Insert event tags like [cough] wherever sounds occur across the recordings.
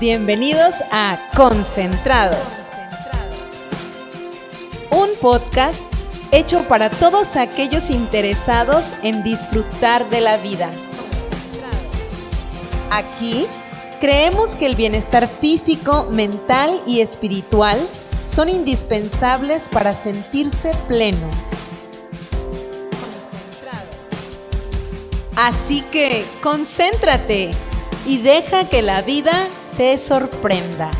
Bienvenidos a Concentrados. Un podcast hecho para todos aquellos interesados en disfrutar de la vida. Aquí creemos que el bienestar físico, mental y espiritual son indispensables para sentirse pleno. Así que concéntrate y deja que la vida te sorprenda.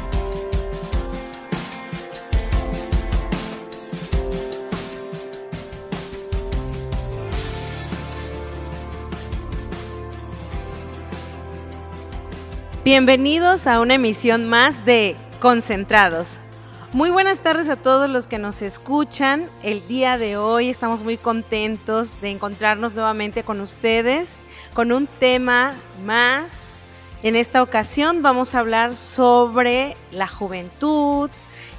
Bienvenidos a una emisión más de Concentrados. Muy buenas tardes a todos los que nos escuchan. El día de hoy estamos muy contentos de encontrarnos nuevamente con ustedes con un tema más. En esta ocasión vamos a hablar sobre la juventud,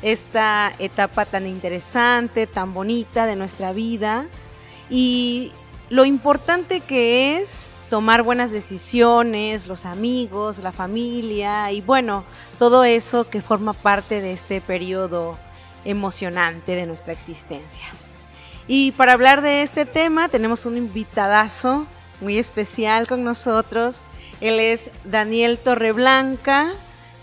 esta etapa tan interesante, tan bonita de nuestra vida y lo importante que es tomar buenas decisiones, los amigos, la familia y bueno, todo eso que forma parte de este periodo emocionante de nuestra existencia. Y para hablar de este tema tenemos un invitadazo muy especial con nosotros. Él es Daniel Torreblanca.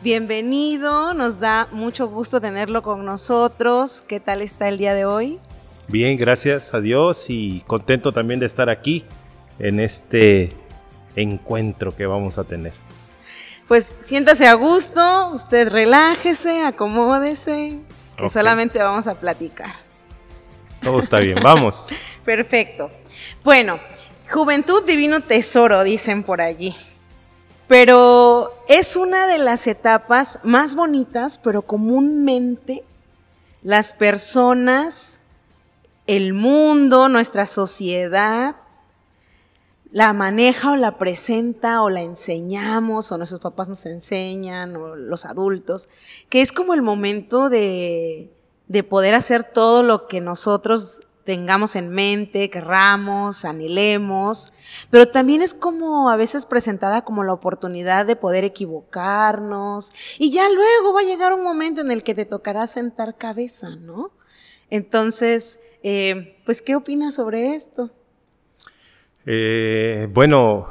Bienvenido, nos da mucho gusto tenerlo con nosotros. ¿Qué tal está el día de hoy? Bien, gracias a Dios y contento también de estar aquí en este encuentro que vamos a tener. Pues siéntase a gusto, usted relájese, acomódese, que solamente vamos a platicar. Todo está bien, vamos. [laughs] Perfecto. Bueno, juventud divino tesoro, dicen por allí. Pero es una de las etapas más bonitas, pero comúnmente las personas el mundo, nuestra sociedad, la maneja o la presenta o la enseñamos o nuestros papás nos enseñan o los adultos, que es como el momento de, de poder hacer todo lo que nosotros tengamos en mente, querramos, anhelemos, pero también es como a veces presentada como la oportunidad de poder equivocarnos y ya luego va a llegar un momento en el que te tocará sentar cabeza, ¿no? Entonces, eh, pues, ¿qué opinas sobre esto? Eh, bueno,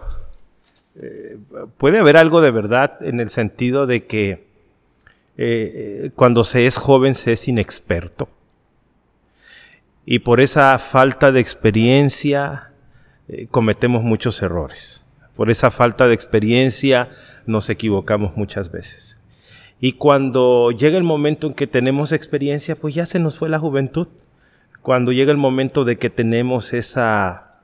eh, puede haber algo de verdad en el sentido de que cuando se es joven se es inexperto. Y por esa falta de experiencia cometemos muchos errores. Por esa falta de experiencia nos equivocamos muchas veces. Y cuando llega el momento en que tenemos experiencia, pues ya se nos fue la juventud. Cuando llega el momento de que tenemos esa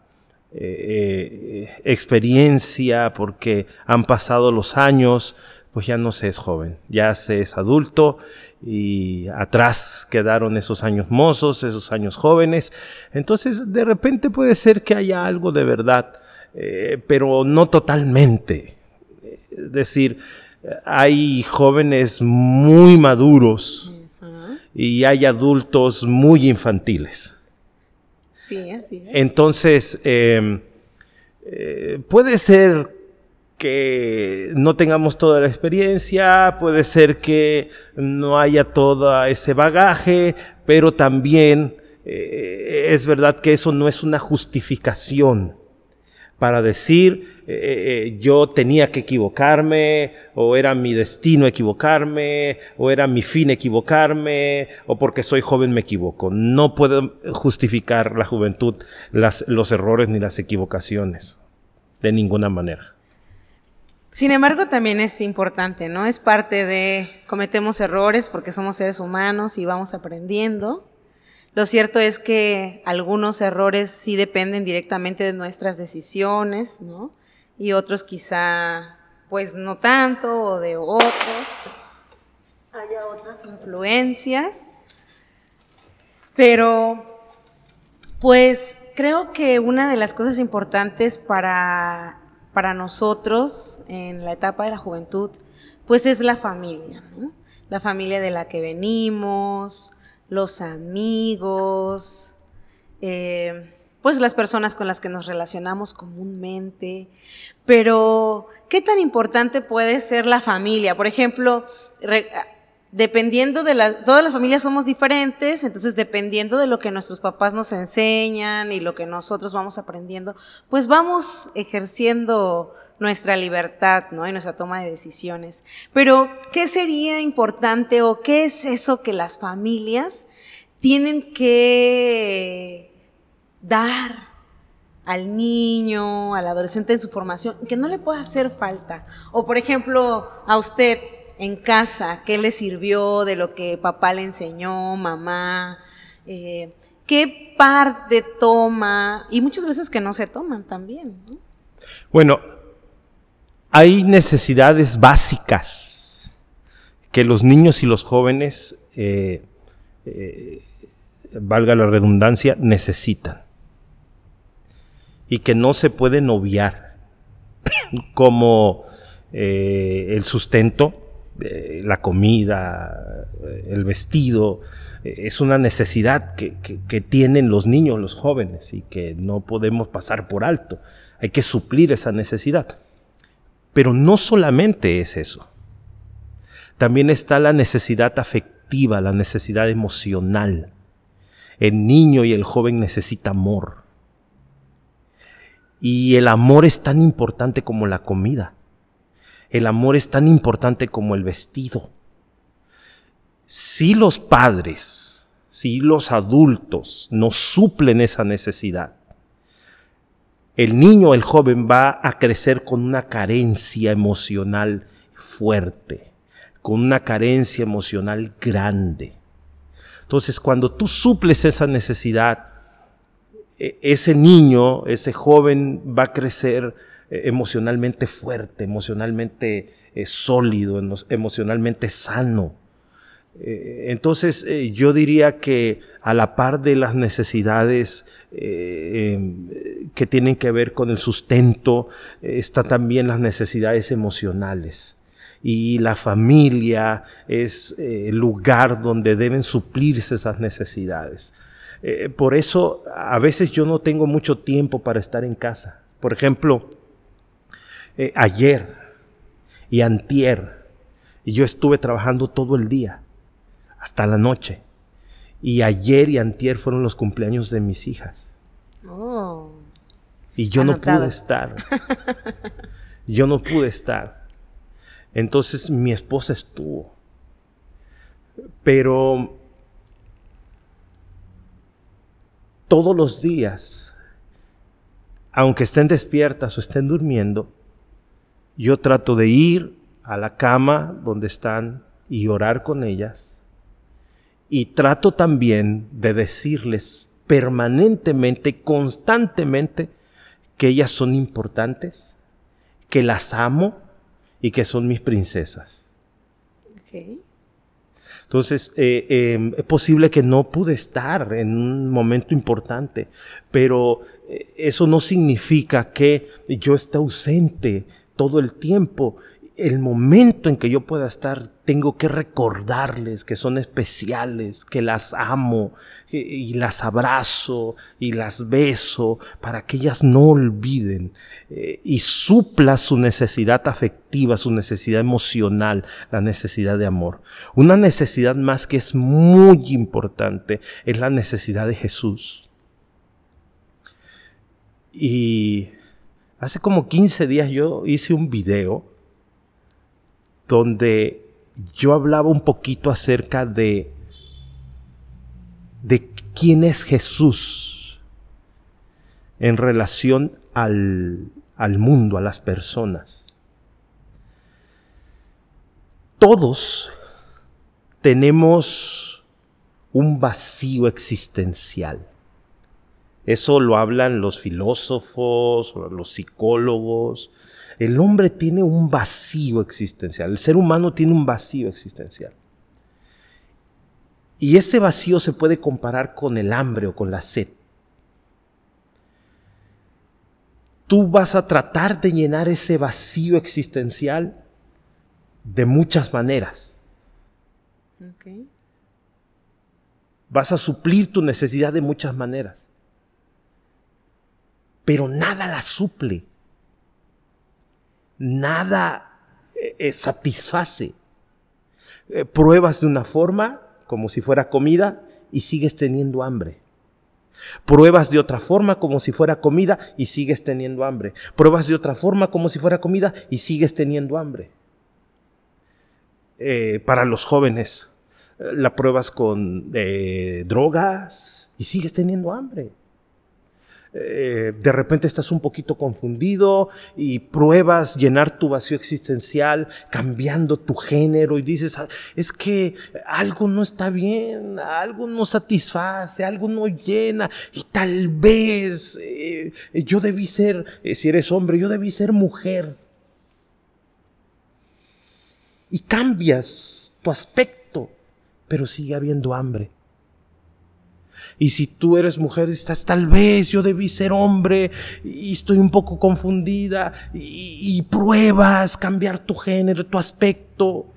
eh, eh, experiencia porque han pasado los años, pues ya no se es joven, ya se es adulto y atrás quedaron esos años mozos, esos años jóvenes. Entonces, de repente puede ser que haya algo de verdad, eh, pero no totalmente. Es decir, hay jóvenes muy maduros y hay adultos muy infantiles. Sí, así Entonces, em, eh, puede ser que no tengamos toda la experiencia, puede ser que no haya todo ese bagaje, pero también eh, es verdad que eso no es una justificación para decir eh, eh, yo tenía que equivocarme, o era mi destino equivocarme, o era mi fin equivocarme, o porque soy joven me equivoco. No puedo justificar la juventud los errores ni las equivocaciones, de ninguna manera. Sin embargo, también es importante, ¿no? Es parte de cometemos errores porque somos seres humanos y vamos aprendiendo. Lo cierto es que algunos errores sí dependen directamente de nuestras decisiones, ¿no? Y otros quizá, pues no tanto, o de otros. Haya otras influencias. Pero, pues creo que una de las cosas importantes para, para nosotros en la etapa de la juventud, pues es la familia, ¿no? La familia de la que venimos, los amigos, eh, pues las personas con las que nos relacionamos comúnmente. Pero, ¿qué tan importante puede ser la familia? Por ejemplo, dependiendo de la, todas las familias somos diferentes, entonces dependiendo de lo que nuestros papás nos enseñan y lo que nosotros vamos aprendiendo, pues vamos ejerciendo nuestra libertad, ¿no? Y nuestra toma de decisiones. Pero, ¿qué sería importante o qué es eso que las familias tienen que dar al niño, al adolescente en su formación, que no le pueda hacer falta. O por ejemplo, a usted en casa, ¿qué le sirvió de lo que papá le enseñó, mamá? Eh, ¿Qué parte toma? Y muchas veces que no se toman también. Bueno, hay necesidades básicas que los niños y los jóvenes, eh, eh, valga la redundancia, necesitan y que no se pueden obviar, [coughs] como el sustento, eh, la comida, eh, el vestido, es una necesidad que, que, tienen los niños, los jóvenes, y que no podemos pasar por alto. Hay que suplir esa necesidad. Pero no solamente es eso. También está la necesidad afectiva, la necesidad emocional. El niño y el joven necesita amor. Y el amor es tan importante como la comida. El amor es tan importante como el vestido. Si los padres, si los adultos no suplen esa necesidad, el niño, el joven va a crecer con una carencia emocional fuerte, con una carencia emocional grande. Entonces, cuando tú suples esa necesidad, e, ese niño, ese joven va a crecer emocionalmente fuerte, emocionalmente eh, sólido, emocionalmente sano. Eh, entonces yo diría que a la par de las necesidades em, que tienen que ver con el sustento, está también las necesidades emocionales. Y la familia es el lugar donde deben suplirse esas necesidades. Eh, por eso a veces yo no tengo mucho tiempo para estar en casa. Por ejemplo, eh, ayer y antier, y yo estuve trabajando todo el día, hasta la noche. Y ayer y antier fueron los cumpleaños de mis hijas. Oh. Y yo no pude estar. [laughs] Yo no pude estar. Entonces mi esposa estuvo. Pero todos los días, aunque estén despiertas o estén durmiendo, yo trato de ir a la cama donde están y orar con ellas. Y trato también de decirles permanentemente, constantemente, que ellas son importantes, que las amo y que son mis princesas. Entonces, eh, em, es posible que no pude estar en un momento importante, pero eh, eso no significa que yo esté ausente todo el tiempo el momento en que yo pueda estar, tengo que recordarles que son especiales, que las amo y, las abrazo y las beso para que ellas no olviden eh, y supla su necesidad afectiva, su necesidad emocional, la necesidad de amor. Una necesidad más que es muy importante es la necesidad de Jesús. Y hace como 15 días yo hice un video donde yo hablaba un poquito acerca de, de quién es Jesús en relación al, al mundo, a las personas. Todos tenemos un vacío existencial. Eso lo hablan los filósofos, los psicólogos, el hombre tiene un vacío existencial, el ser humano tiene un vacío existencial. Y ese vacío se puede comparar con el hambre o con la sed. Tú vas a tratar de llenar ese vacío existencial de muchas maneras. Vas a suplir tu necesidad de muchas maneras. Pero nada la suple. Nada eh, eh, satisface. Eh, pruebas de una forma, como si fuera comida, y sigues teniendo hambre. Pruebas de otra forma como si fuera comida y sigues teniendo hambre. Pruebas de otra forma como si fuera comida y sigues teniendo hambre. para los jóvenes, la pruebas con drogas y sigues teniendo hambre. Eh, de repente estás un poquito confundido y pruebas llenar tu vacío existencial cambiando tu género y dices, ah, es que algo no está bien, algo no satisface, algo no llena y tal vez eh, yo debí ser, eh, si eres hombre, yo debí ser mujer. Y cambias tu aspecto, pero sigue habiendo hambre. Y si tú eres mujer, estás tal vez yo debí ser hombre y estoy un poco confundida y, pruebas cambiar tu género, tu aspecto,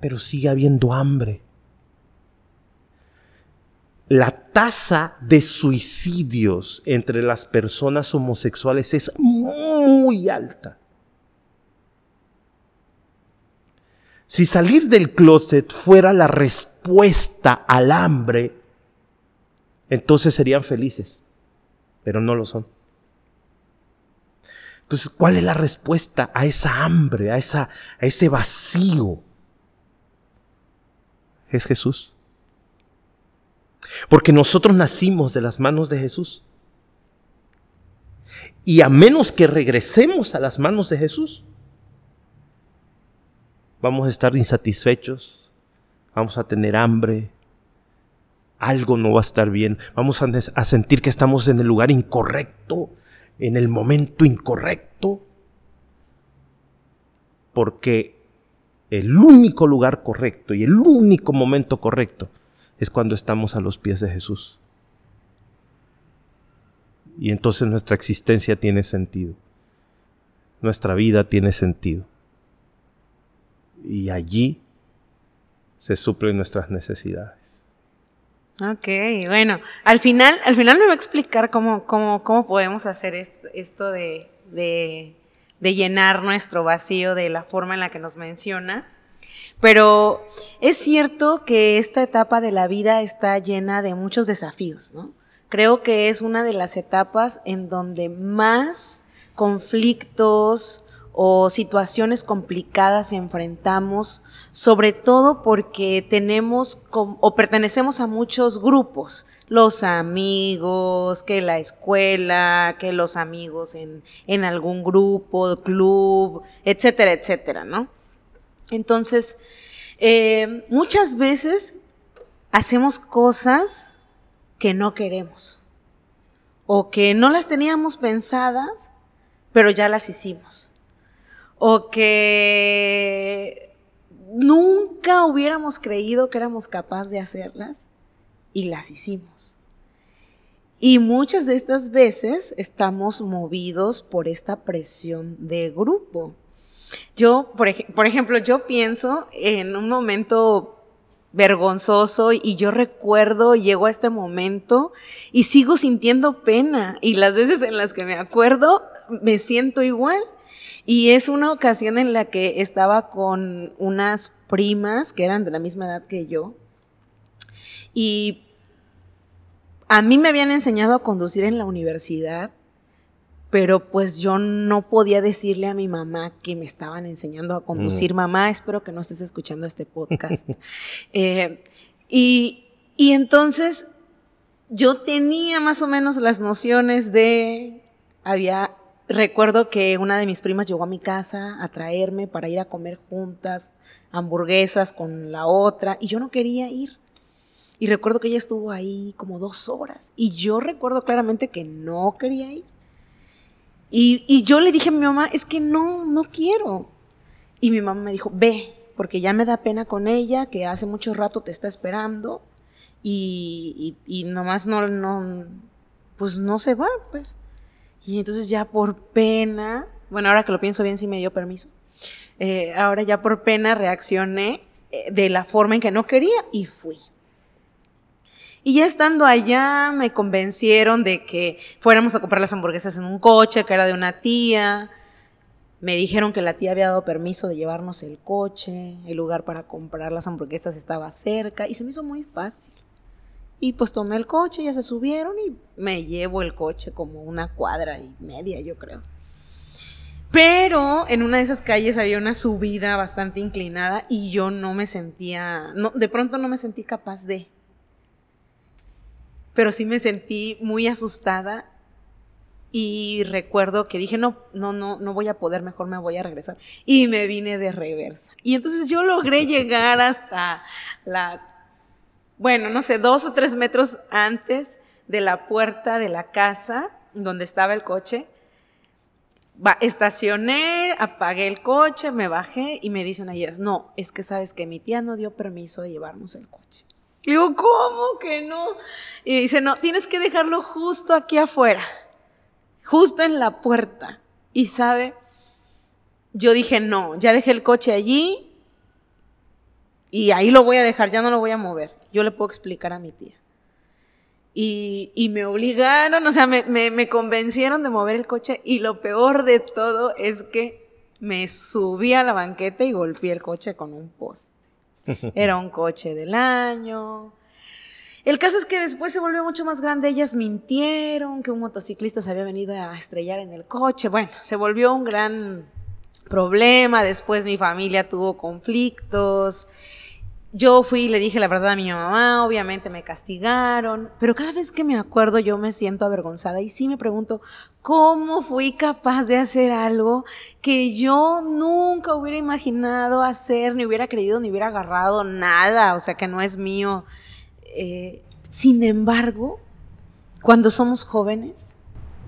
pero sigue habiendo hambre. La tasa de suicidios entre las personas homosexuales es muy alta. Si salir del closet fuera la respuesta al hambre, entonces serían felices, pero no lo son. Entonces, ¿cuál es la respuesta a esa hambre, a, esa, a ese vacío? Es Jesús. Porque nosotros nacimos de las manos de Jesús. Y a menos que regresemos a las manos de Jesús, vamos a estar insatisfechos, vamos a tener hambre, algo no va a estar bien. Vamos a, sentir que estamos en el lugar incorrecto, en el momento incorrecto. Porque el único lugar correcto y el único momento correcto es cuando estamos a los pies de Jesús. Y entonces nuestra existencia tiene sentido. Nuestra vida tiene sentido. Y allí se suplen nuestras necesidades. Ok, bueno, al final, al final me va a explicar cómo, cómo, cómo podemos hacer esto, de, de, de, llenar nuestro vacío de la forma en la que nos menciona. Pero es cierto que esta etapa de la vida está llena de muchos desafíos, ¿no? Creo que es una de las etapas en donde más conflictos, o situaciones complicadas enfrentamos, sobre todo porque tenemos o pertenecemos a muchos grupos, los amigos, que la escuela, que los amigos en, en algún grupo, club, etcétera, etcétera, ¿no? Entonces, eh, muchas veces hacemos cosas que no queremos o que no las teníamos pensadas, pero ya las hicimos o que nunca hubiéramos creído que éramos capaces de hacerlas y las hicimos. Y muchas de estas veces estamos movidos por esta presión de grupo. Yo, por, ejemplo, yo pienso en un momento vergonzoso y yo recuerdo, llego a este momento y sigo sintiendo pena y las veces en las que me acuerdo me siento igual y es una ocasión en la que estaba con unas primas que eran de la misma edad que yo. Y a mí me habían enseñado a conducir en la universidad, pero pues yo no podía decirle a mi mamá que me estaban enseñando a conducir. Mm. Mamá, espero que no estés escuchando este podcast. [laughs] Eh, y, y entonces yo tenía más o menos las nociones de, había Recuerdo que una de mis primas llegó a mi casa a traerme para ir a comer juntas hamburguesas con la otra y yo no quería ir. Y recuerdo que ella estuvo ahí como dos horas y yo recuerdo claramente que no quería ir. Y, y yo le dije a mi mamá, es que no, no quiero. Y mi mamá me dijo, ve, porque ya me da pena con ella, que hace mucho rato te está esperando y, y, nomás no, no, pues no se va, pues. Y entonces ya por pena, bueno, ahora que lo pienso bien, sí me dio permiso. Eh, ahora ya por pena reaccioné eh, de la forma en que no quería y fui. Y ya estando allá me convencieron de que fuéramos a comprar las hamburguesas en un coche que era de una tía. Me dijeron que la tía había dado permiso de llevarnos el coche, el lugar para comprar las hamburguesas estaba cerca y se me hizo muy fácil. Y pues tomé el coche, ya se subieron y me llevo el coche como una cuadra y media, yo creo. Pero en una de esas calles había una subida bastante inclinada y yo no me sentía, no, de pronto no me sentí capaz de. Pero sí me sentí muy asustada y recuerdo que dije, no, no, no, no voy a poder, mejor me voy a regresar. Y me vine de reversa. Y entonces yo logré llegar hasta la, bueno, no sé, dos o tres metros antes de la puerta de la casa donde estaba el coche. Va, estacioné, apagué el coche, me bajé y me dice una ellas, no, es que sabes que mi tía no dio permiso de llevarnos el coche. Y digo, ¿cómo que no? Y dice, no, tienes que dejarlo justo aquí afuera justo en la puerta. Y sabe, yo dije, no, ya dejé el coche allí y ahí lo voy a dejar, ya no lo voy a mover. Yo le puedo explicar a mi tía. Y, me obligaron, o sea, me, me, convencieron de mover el coche y lo peor de todo es que me subí a la banqueta y golpeé el coche con un poste. [laughs] Era un coche del año, el caso es que después se volvió mucho más grande. Ellas mintieron que un motociclista se había venido a estrellar en el coche. Bueno, se volvió un gran problema. Después mi familia tuvo conflictos. Yo fui y le dije la verdad a mi mamá, obviamente me castigaron, pero cada vez que me acuerdo yo me siento avergonzada y sí me pregunto, ¿cómo fui capaz de hacer algo que yo nunca hubiera imaginado hacer, ni hubiera creído, ni hubiera agarrado nada, o sea que no es mío? Eh, sin embargo, cuando somos jóvenes,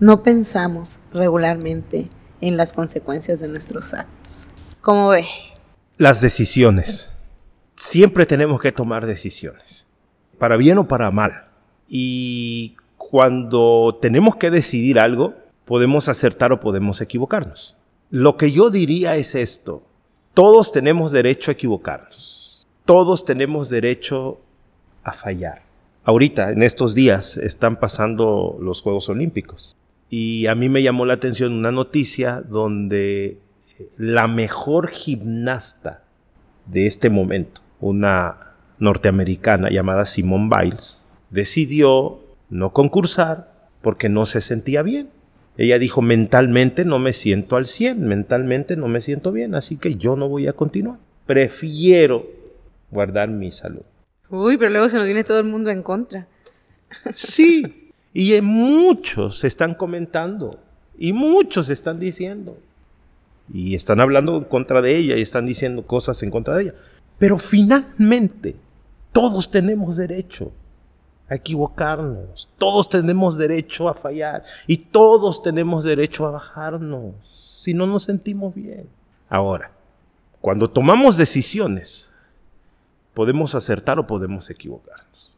no pensamos regularmente en las consecuencias de nuestros actos. ¿Cómo ve? Las decisiones. Siempre tenemos que tomar decisiones, para bien o para mal. Y cuando tenemos que decidir algo, podemos acertar o podemos equivocarnos. Lo que yo diría es esto. Todos tenemos derecho a equivocarnos. Todos tenemos derecho a fallar. Ahorita, en estos días, están pasando los Juegos Olímpicos. Y a mí me llamó la atención una noticia donde la mejor gimnasta de este momento, una norteamericana llamada Simone Biles, decidió no concursar porque no se sentía bien. Ella dijo, mentalmente no me siento al 100, mentalmente no me siento bien, así que yo no voy a continuar. Prefiero guardar mi salud. Uy, pero luego se nos viene todo el mundo en contra. Sí, y muchos se están comentando, y muchos están diciendo, y están hablando en contra de ella, y están diciendo cosas en contra de ella. Pero finalmente, todos tenemos derecho a equivocarnos, todos tenemos derecho a fallar, y todos tenemos derecho a bajarnos si no nos sentimos bien. Ahora, cuando tomamos decisiones, Podemos acertar o podemos equivocarnos.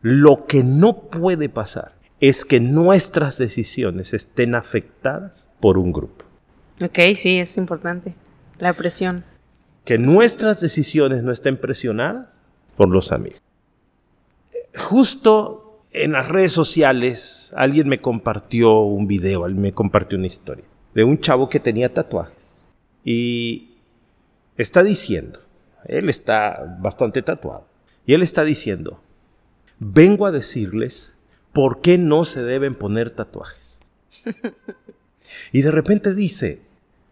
Lo que no puede pasar es que nuestras decisiones estén afectadas por un grupo. Ok, sí, es importante. La presión. Que nuestras decisiones no estén presionadas por los amigos. Justo en las redes sociales alguien me compartió un video, me compartió una historia de un chavo que tenía tatuajes y está diciendo, él está bastante tatuado. Y él está diciendo, vengo a decirles por qué no se deben poner tatuajes. [laughs] y de repente dice,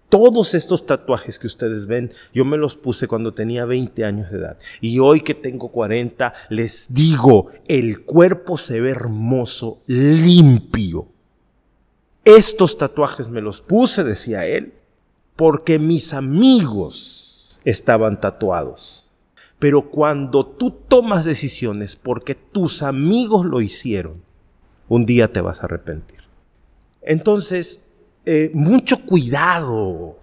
todos estos tatuajes que ustedes ven, yo me los puse cuando tenía 20 años de edad. Y hoy que tengo 40, les digo, el cuerpo se ve hermoso, limpio. Estos tatuajes me los puse, decía él, porque mis amigos estaban tatuados. Pero cuando tú tomas decisiones porque tus amigos lo hicieron, un día te vas a arrepentir. Entonces, eh, mucho cuidado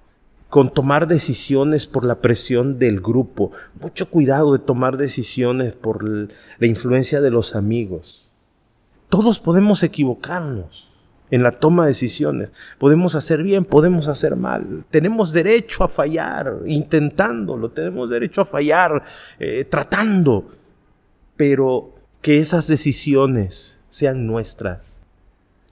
con tomar decisiones por la presión del grupo, mucho cuidado de tomar decisiones por la influencia de los amigos. Todos podemos equivocarnos en la toma de decisiones. Podemos hacer bien, podemos hacer mal. Tenemos derecho a fallar, intentándolo. Tenemos derecho a fallar, eh, tratando. Pero que esas decisiones sean nuestras.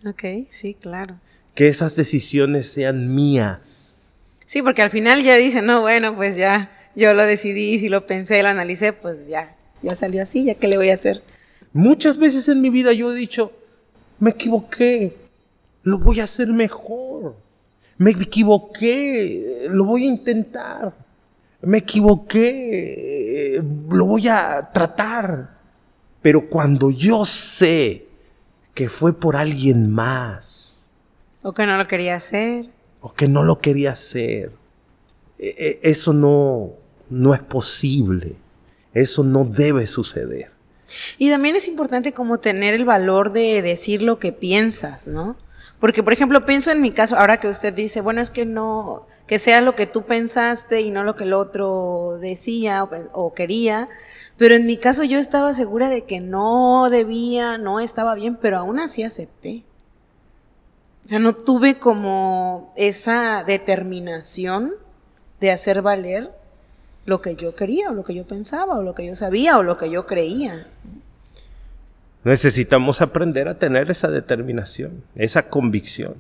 Ok, sí, claro. Que esas decisiones sean mías. Sí, porque al final ya dicen, no, bueno, pues ya, yo lo decidí, si lo pensé, lo analicé, pues ya, ya salió así, ya qué le voy a hacer. Muchas veces en mi vida yo he dicho, me equivoqué, lo voy a hacer mejor. Me equivoqué, lo voy a intentar. Me equivoqué, lo voy a tratar. Pero cuando yo sé que fue por alguien más. O que no lo quería hacer. O que no lo quería hacer. E, e, eso no, no es posible. Eso no debe suceder. Y también es importante como tener el valor de decir lo que piensas, ¿no? Porque, por ejemplo, pienso en mi caso, ahora que usted dice, bueno, es que no, que sea lo que tú pensaste y no lo que el otro decía o, quería, pero en mi caso yo estaba segura de que no debía, no estaba bien, pero aún así acepté. O sea, no tuve como esa determinación de hacer valer lo que yo quería, o lo que yo pensaba, o lo que yo sabía, o lo que yo creía. Necesitamos aprender a tener esa determinación, esa convicción.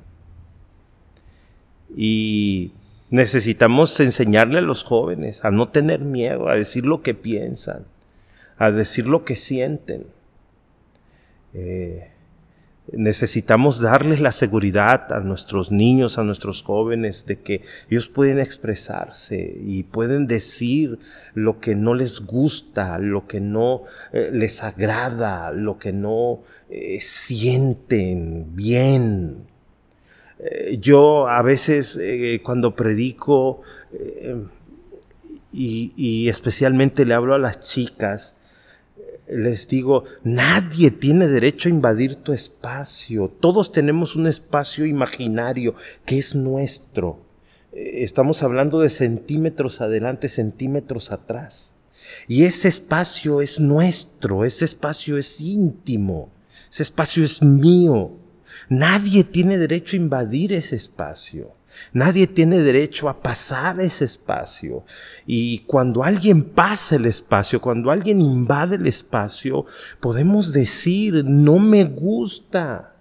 Y necesitamos enseñarle a los jóvenes a no tener miedo, a decir lo que piensan, a decir lo que sienten. Eh, necesitamos darles la seguridad a nuestros niños, a nuestros jóvenes, de que ellos pueden expresarse y pueden decir lo que no les gusta, lo que no eh, les agrada, lo que no eh, sienten bien. Eh, yo a veces cuando predico y especialmente le hablo a las chicas, les digo, nadie tiene derecho a invadir tu espacio. Todos tenemos un espacio imaginario que es nuestro. Eh, estamos hablando de centímetros adelante, centímetros atrás. Y ese espacio es nuestro, ese espacio es íntimo, ese espacio es mío. Nadie tiene derecho a invadir ese espacio. Nadie tiene derecho a pasar ese espacio. Y cuando alguien pasa el espacio, cuando alguien invade el espacio, podemos decir, no me gusta,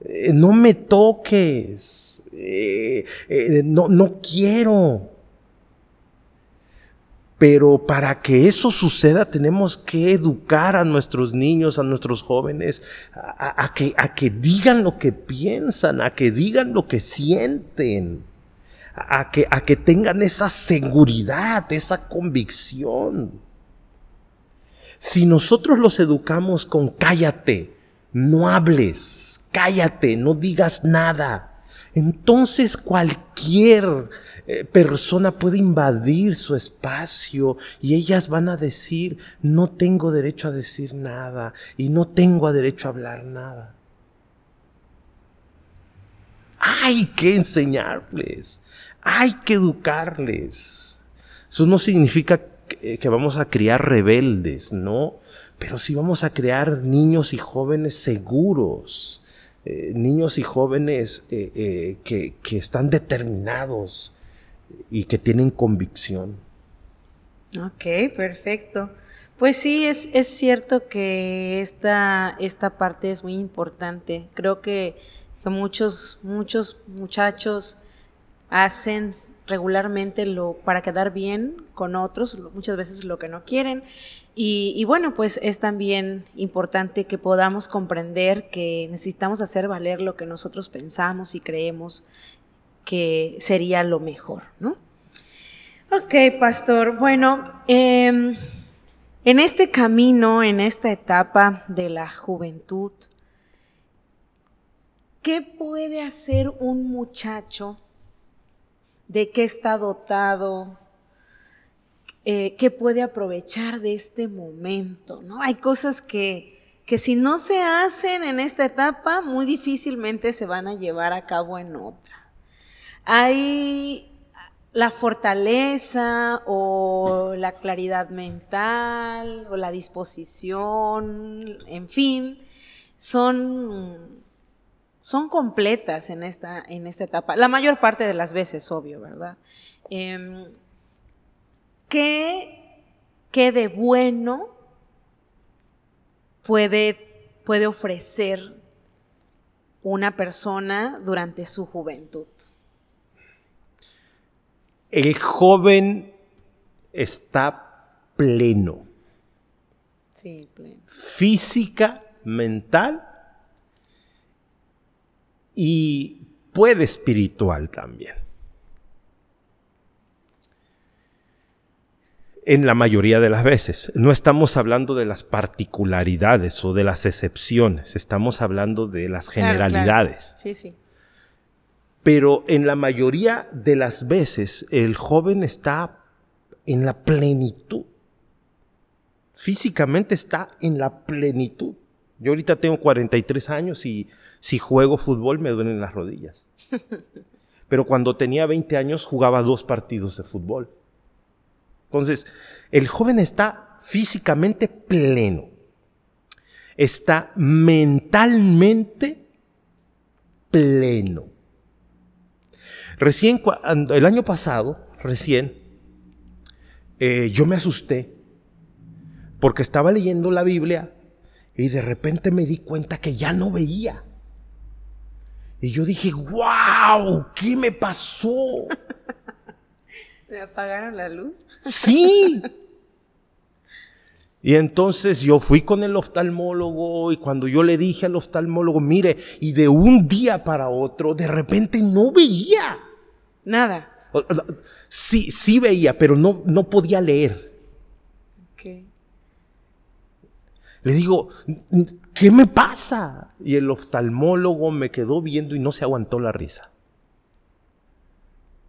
eh, no me toques, eh, eh, no, no quiero. Pero para que eso suceda tenemos que educar a nuestros niños, a nuestros jóvenes, a, que, a que digan lo que piensan, a que digan lo que sienten, a que, a que tengan esa seguridad, esa convicción. Si nosotros los educamos con cállate, no hables, cállate, no digas nada, entonces cualquier eh, persona puede invadir su espacio y ellas van a decir, no tengo derecho a decir nada y no tengo derecho a hablar nada. Hay que enseñarles, hay que educarles. Eso no significa que, que vamos a criar rebeldes, ¿no? Pero sí vamos a crear niños y jóvenes seguros eh, niños y jóvenes eh, eh, que, que, están determinados y que tienen convicción. Ok, perfecto. Pues sí, es, es cierto que esta, esta parte es muy importante. Creo que, que muchos, muchos muchachos hacen regularmente lo para quedar bien con otros, muchas veces lo que no quieren. Y, bueno, pues es también importante que podamos comprender que necesitamos hacer valer lo que nosotros pensamos y creemos que sería lo mejor, ¿no? Ok, pastor. Bueno, em, en este camino, en esta etapa de la juventud, ¿qué puede hacer un muchacho de qué está dotado, eh, qué puede aprovechar de este momento, ¿no? Hay cosas que, que si no se hacen en esta etapa, muy difícilmente se van a llevar a cabo en otra. Hay la fortaleza o la claridad mental o la disposición, en fin, son son completas en esta, en esta etapa. La mayor parte de las veces, obvio, ¿verdad? Eh, ¿qué, ¿Qué de bueno puede, puede ofrecer una persona durante su juventud? El joven está pleno. Sí, pleno. Física, mental y puede espiritual también. En la mayoría de las veces. No estamos hablando de las particularidades o de las excepciones, estamos hablando de las generalidades. Sí, sí. Pero en la mayoría de las veces el joven está en la plenitud. Físicamente está en la plenitud. Yo ahorita tengo 43 años y si juego fútbol me duelen las rodillas. [laughs] Pero cuando tenía 20 años jugaba dos partidos de fútbol. Entonces, el joven está físicamente pleno. Está mentalmente pleno. Recién, el año pasado, recién, eh, yo me asusté porque estaba leyendo la Biblia y de repente me di cuenta que ya no veía. Y yo dije, wow, ¿qué me pasó? [laughs] ¿Me apagaron la luz? Sí. [laughs] Y entonces yo fui con el oftalmólogo y cuando yo le dije al oftalmólogo, mire, y de un día para otro, de repente no veía. Nada. Sí, sí veía, pero no, no podía leer. Okay. Le digo, ¿qué me pasa? Y el oftalmólogo me quedó viendo y no se aguantó la risa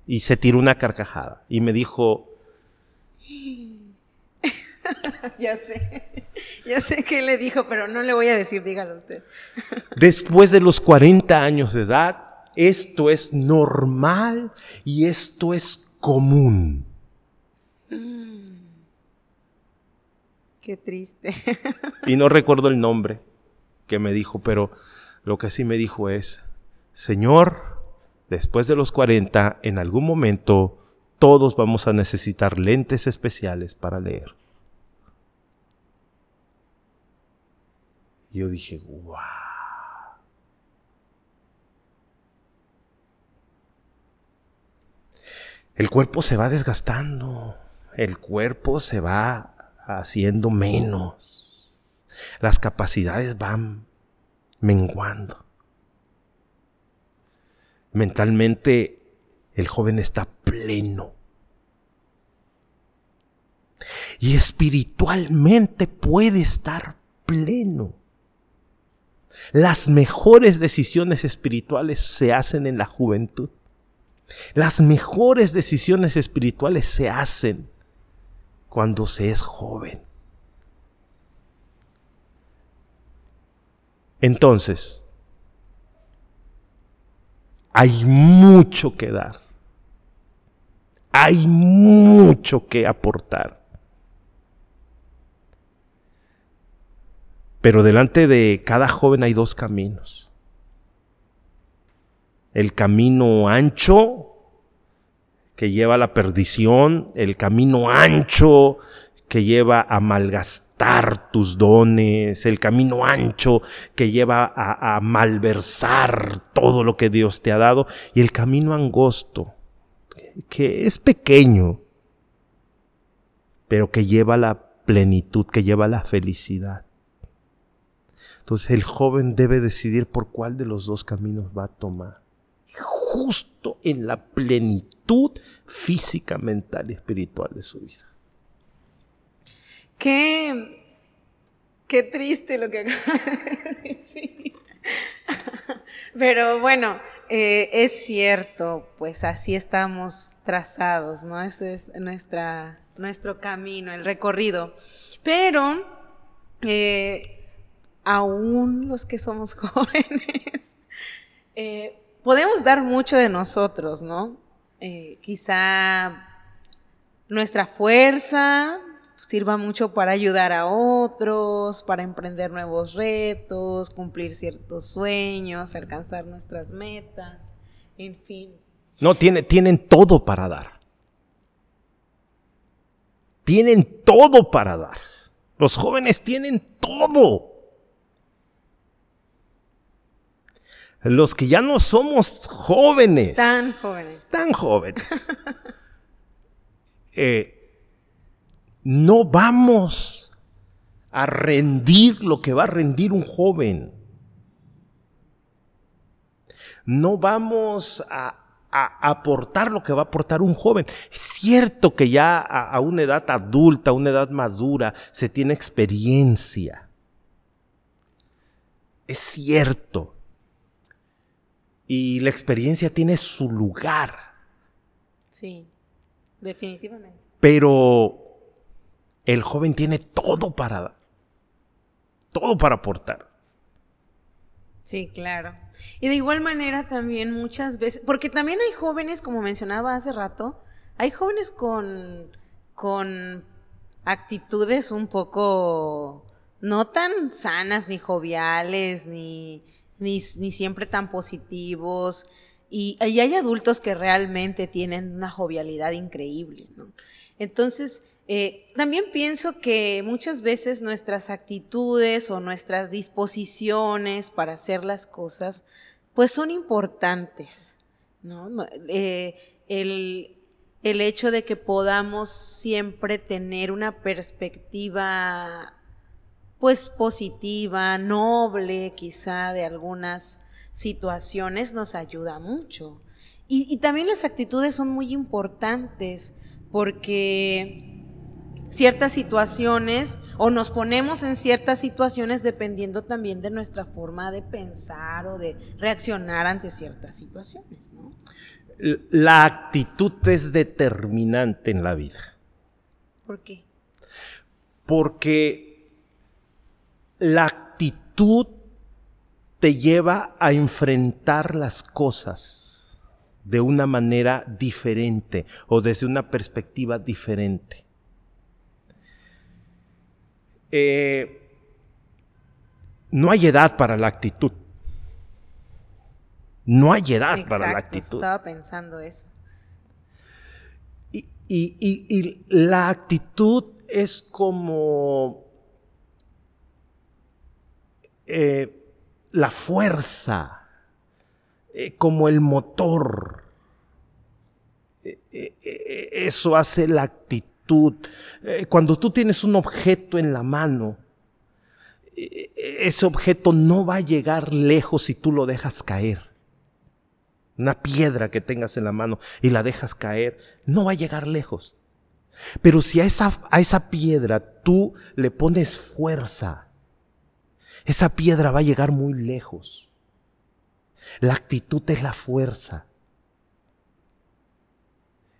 y se tiró una carcajada y me dijo... [laughs] ya sé, ya sé qué le dijo, pero no le voy a decir, dígalo usted. [laughs] Después de los 40 años de edad, esto es normal y esto es común. Mm. Qué triste. [laughs] y no recuerdo el nombre que me dijo, pero lo que sí me dijo es, Señor, después de los 40, en algún momento, todos vamos a necesitar lentes especiales para leer. Yo dije, wow. El cuerpo se va desgastando, el cuerpo se va haciendo menos, las capacidades van menguando. Mentalmente el joven está pleno. Y espiritualmente puede estar pleno. Las mejores decisiones espirituales se hacen en la juventud. Las mejores decisiones espirituales se hacen cuando se es joven. Entonces, hay mucho que dar. Hay mucho que aportar. Pero delante de cada joven hay dos caminos. El camino ancho que lleva a la perdición, el camino ancho que lleva a malgastar tus dones, el camino ancho que lleva a, malversar todo lo que Dios te ha dado, y el camino angosto, que es pequeño, pero que lleva la plenitud, que lleva la felicidad. Entonces el joven debe decidir por cuál de los dos caminos va a tomar. Justo en la plenitud física, mental y espiritual de su vida. Qué, qué triste lo que acaba [laughs] de decir. Pero bueno, eh, es cierto, pues así estamos trazados, ¿no? Ese es nuestra, nuestro camino, el recorrido. Pero eh, aún los que somos [laughs] jóvenes, eh, podemos dar mucho de nosotros, ¿no? quizá nuestra fuerza, sirva mucho para ayudar a otros, para emprender nuevos retos, cumplir ciertos sueños, alcanzar nuestras metas, en fin. No, tiene, tienen todo para dar. Tienen todo para dar. Los jóvenes tienen todo. Los que ya no somos jóvenes. Tan jóvenes. Tan jóvenes. [laughs] Eh, no vamos a rendir lo que va a rendir un joven. No vamos a, aportar lo que va a aportar un joven. Es cierto que ya a una edad adulta, a una edad madura, se tiene experiencia. Es cierto. Y la experiencia tiene su lugar. Sí, definitivamente. Pero el joven tiene todo para todo para aportar. Sí, claro. Y de igual manera también muchas veces, porque también hay jóvenes, como mencionaba hace rato, hay jóvenes con, con actitudes un poco no tan sanas, ni joviales, ni, ni, siempre tan positivos. Y, hay adultos que realmente tienen una jovialidad increíble. Entonces, eh, también pienso que muchas veces nuestras actitudes o nuestras disposiciones para hacer las cosas, pues son importantes. Eh, el hecho de que podamos siempre tener una perspectiva pues positiva, noble quizá de algunas situaciones nos ayuda mucho. Y, y, también las actitudes son muy importantes porque ciertas situaciones o nos ponemos en ciertas situaciones dependiendo también de nuestra forma de pensar o de reaccionar ante ciertas situaciones. La actitud es determinante en la vida. ¿Por qué? Porque la actitud te lleva a enfrentar las cosas de una manera diferente o desde una perspectiva diferente. Eh, no hay edad para la actitud. No hay edad para la actitud. Estaba pensando eso. Y, la actitud es como eh, la fuerza, eh, como el motor. eso hace la actitud eh, cuando tú tienes un objeto en la mano, eh, ese objeto no va a llegar lejos si tú lo dejas caer. Una piedra que tengas en la mano y la dejas caer, no va a llegar lejos. Pero si a esa, a esa piedra tú le pones fuerza, esa piedra va a llegar muy lejos. La actitud es la fuerza.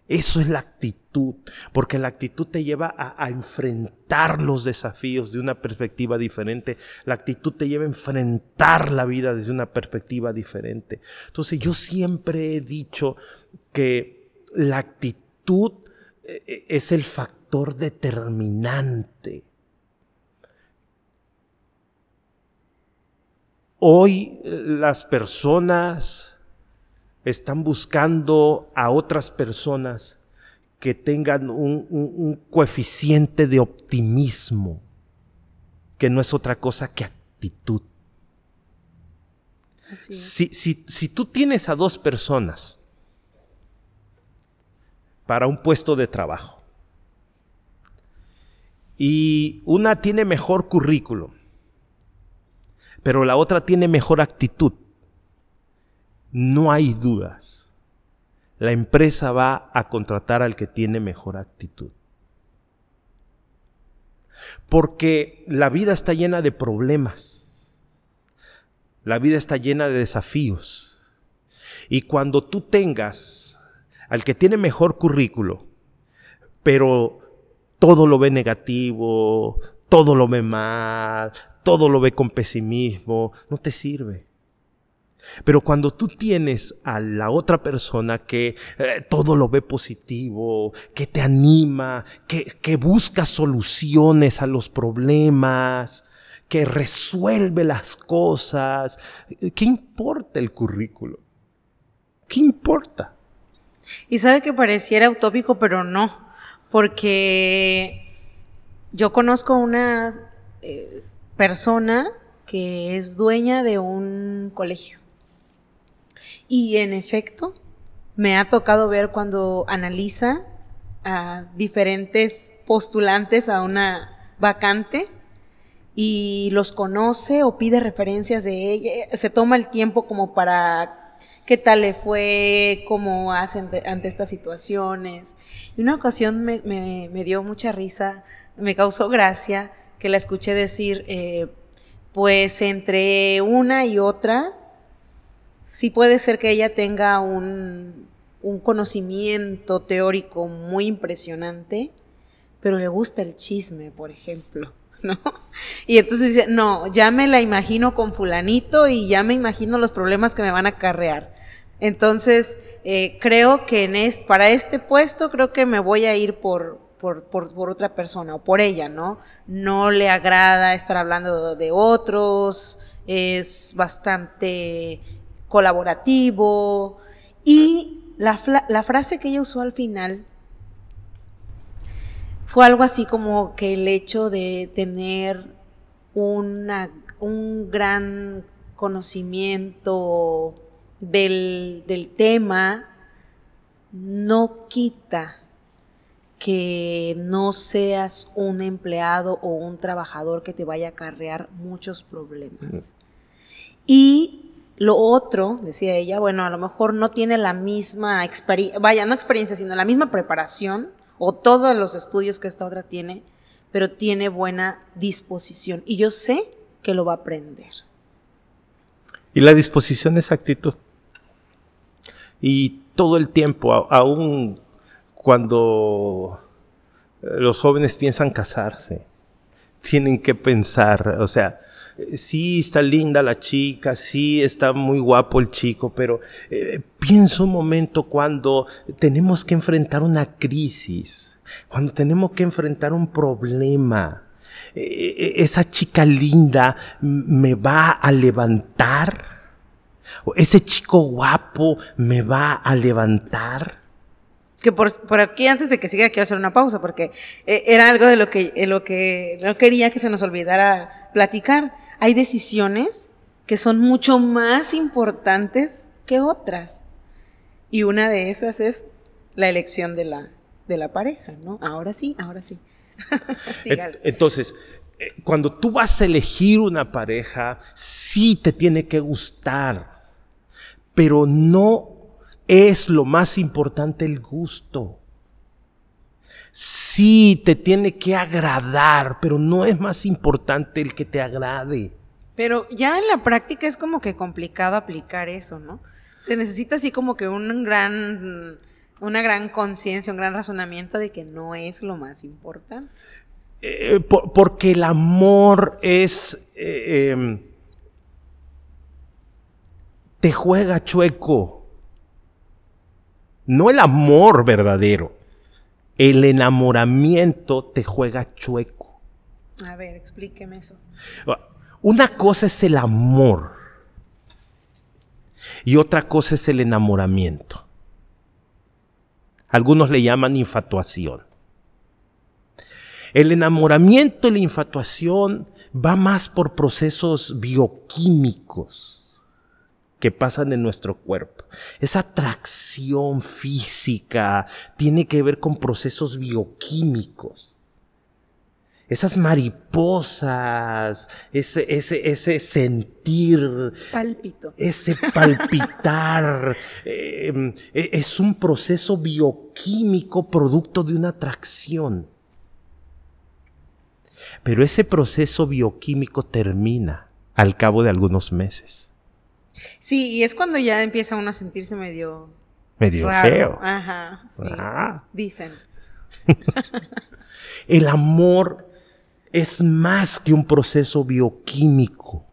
Eso es la actitud, porque la actitud te lleva a, enfrentar los desafíos de una perspectiva diferente. La actitud te lleva a enfrentar la vida desde una perspectiva diferente. Entonces yo siempre he dicho que la actitud eh, eh, es el factor determinante. Hoy eh, las personas están buscando a otras personas que tengan un, coeficiente de optimismo, que no es otra cosa que actitud. Si, si tú tienes a dos personas para un puesto de trabajo y una tiene mejor currículo, pero la otra tiene mejor actitud, no hay dudas. La empresa va a contratar al que tiene mejor actitud. Porque la vida está llena de problemas. La vida está llena de desafíos. Y cuando tú tengas al que tiene mejor currículo, pero todo lo ve negativo, todo lo ve mal, todo lo ve con pesimismo, no te sirve. Pero cuando tú tienes a la otra persona que eh, todo lo ve positivo, que te anima, que, que busca soluciones a los problemas, que resuelve las cosas, ¿qué importa el currículo? ¿Qué importa? Y sabe que pareciera utópico, pero no, porque yo conozco una eh, persona que es dueña de un colegio Y en efecto, me ha tocado ver cuando analiza a diferentes postulantes a una vacante y los conoce o pide referencias de ella, se toma el tiempo como para qué tal le fue, cómo hacen ante estas situaciones. Y una ocasión me, me, dio mucha risa, me causó gracia que la escuché decir, eh, pues entre una y otra, sí puede ser que ella tenga un, un conocimiento teórico muy impresionante, pero le gusta el chisme, por ejemplo. [laughs] ¿no? Y entonces dice, no, ya me la imagino con fulanito y ya me imagino los problemas que me van a acarrear. Entonces, eh, creo que en para este puesto, creo que me voy a ir por, por, otra persona o por ella, ¿no? No le agrada estar hablando de, otros, es bastante colaborativo. Y la, frase que ella usó al final fue algo así como que el hecho de tener un gran conocimiento del tema no quita que no seas un empleado o un trabajador que te vaya a acarrear muchos problemas. Y lo otro, decía ella, bueno, a lo mejor no tiene la misma experiencia, vaya, no experiencia, sino la misma preparación o todos los estudios que esta otra tiene, pero tiene buena disposición. Y yo sé que lo va a aprender. Y la disposición es actitud. Y todo el tiempo, aún cuando los jóvenes piensan casarse, tienen que pensar, o sea, sí está linda la chica, sí está muy guapo el chico, pero eh, pienso un momento cuando tenemos que enfrentar una crisis, cuando tenemos que enfrentar un problema. Eh, eh, esa chica linda me va a levantar. Ese chico guapo me va a levantar. Que por, aquí, antes de que siga, quiero hacer una pausa, porque era algo de lo que, lo que no quería que se nos olvidara platicar hay decisiones que son mucho más importantes que otras. Y una de esas es la elección de la, de la pareja, ¿no? Ahora sí, ahora sí. [laughs] Entonces, eh, cuando tú vas a elegir una pareja, sí te tiene que gustar, pero no es lo más importante el gusto. Sí, te tiene que agradar, pero no es más importante el que te agrade. Pero ya en la práctica es como que complicado aplicar eso, ¿no? Se necesita así como que un gran, una gran conciencia, un gran razonamiento de que no es lo más importante. Eh, porque el amor es... Eh, em, te juega chueco. No el amor verdadero el enamoramiento te juega chueco. A ver, explíqueme eso. Una cosa es el amor y otra cosa es el enamoramiento. Algunos le llaman infatuación. El enamoramiento y la infatuación va más por procesos bioquímicos que pasan en nuestro cuerpo. Esa atracción física tiene que ver con procesos bioquímicos. Esas mariposas, ese, ese, ese sentir. Palpito. Ese palpitar. [laughs] Em, e, es un proceso bioquímico producto de una atracción. Pero ese proceso bioquímico termina al cabo de algunos meses. Sí, y es cuando ya empieza uno a sentirse medio... Medio feo. Ajá, sí. Ah. Dicen. [laughs] El amor es más que un proceso bioquímico.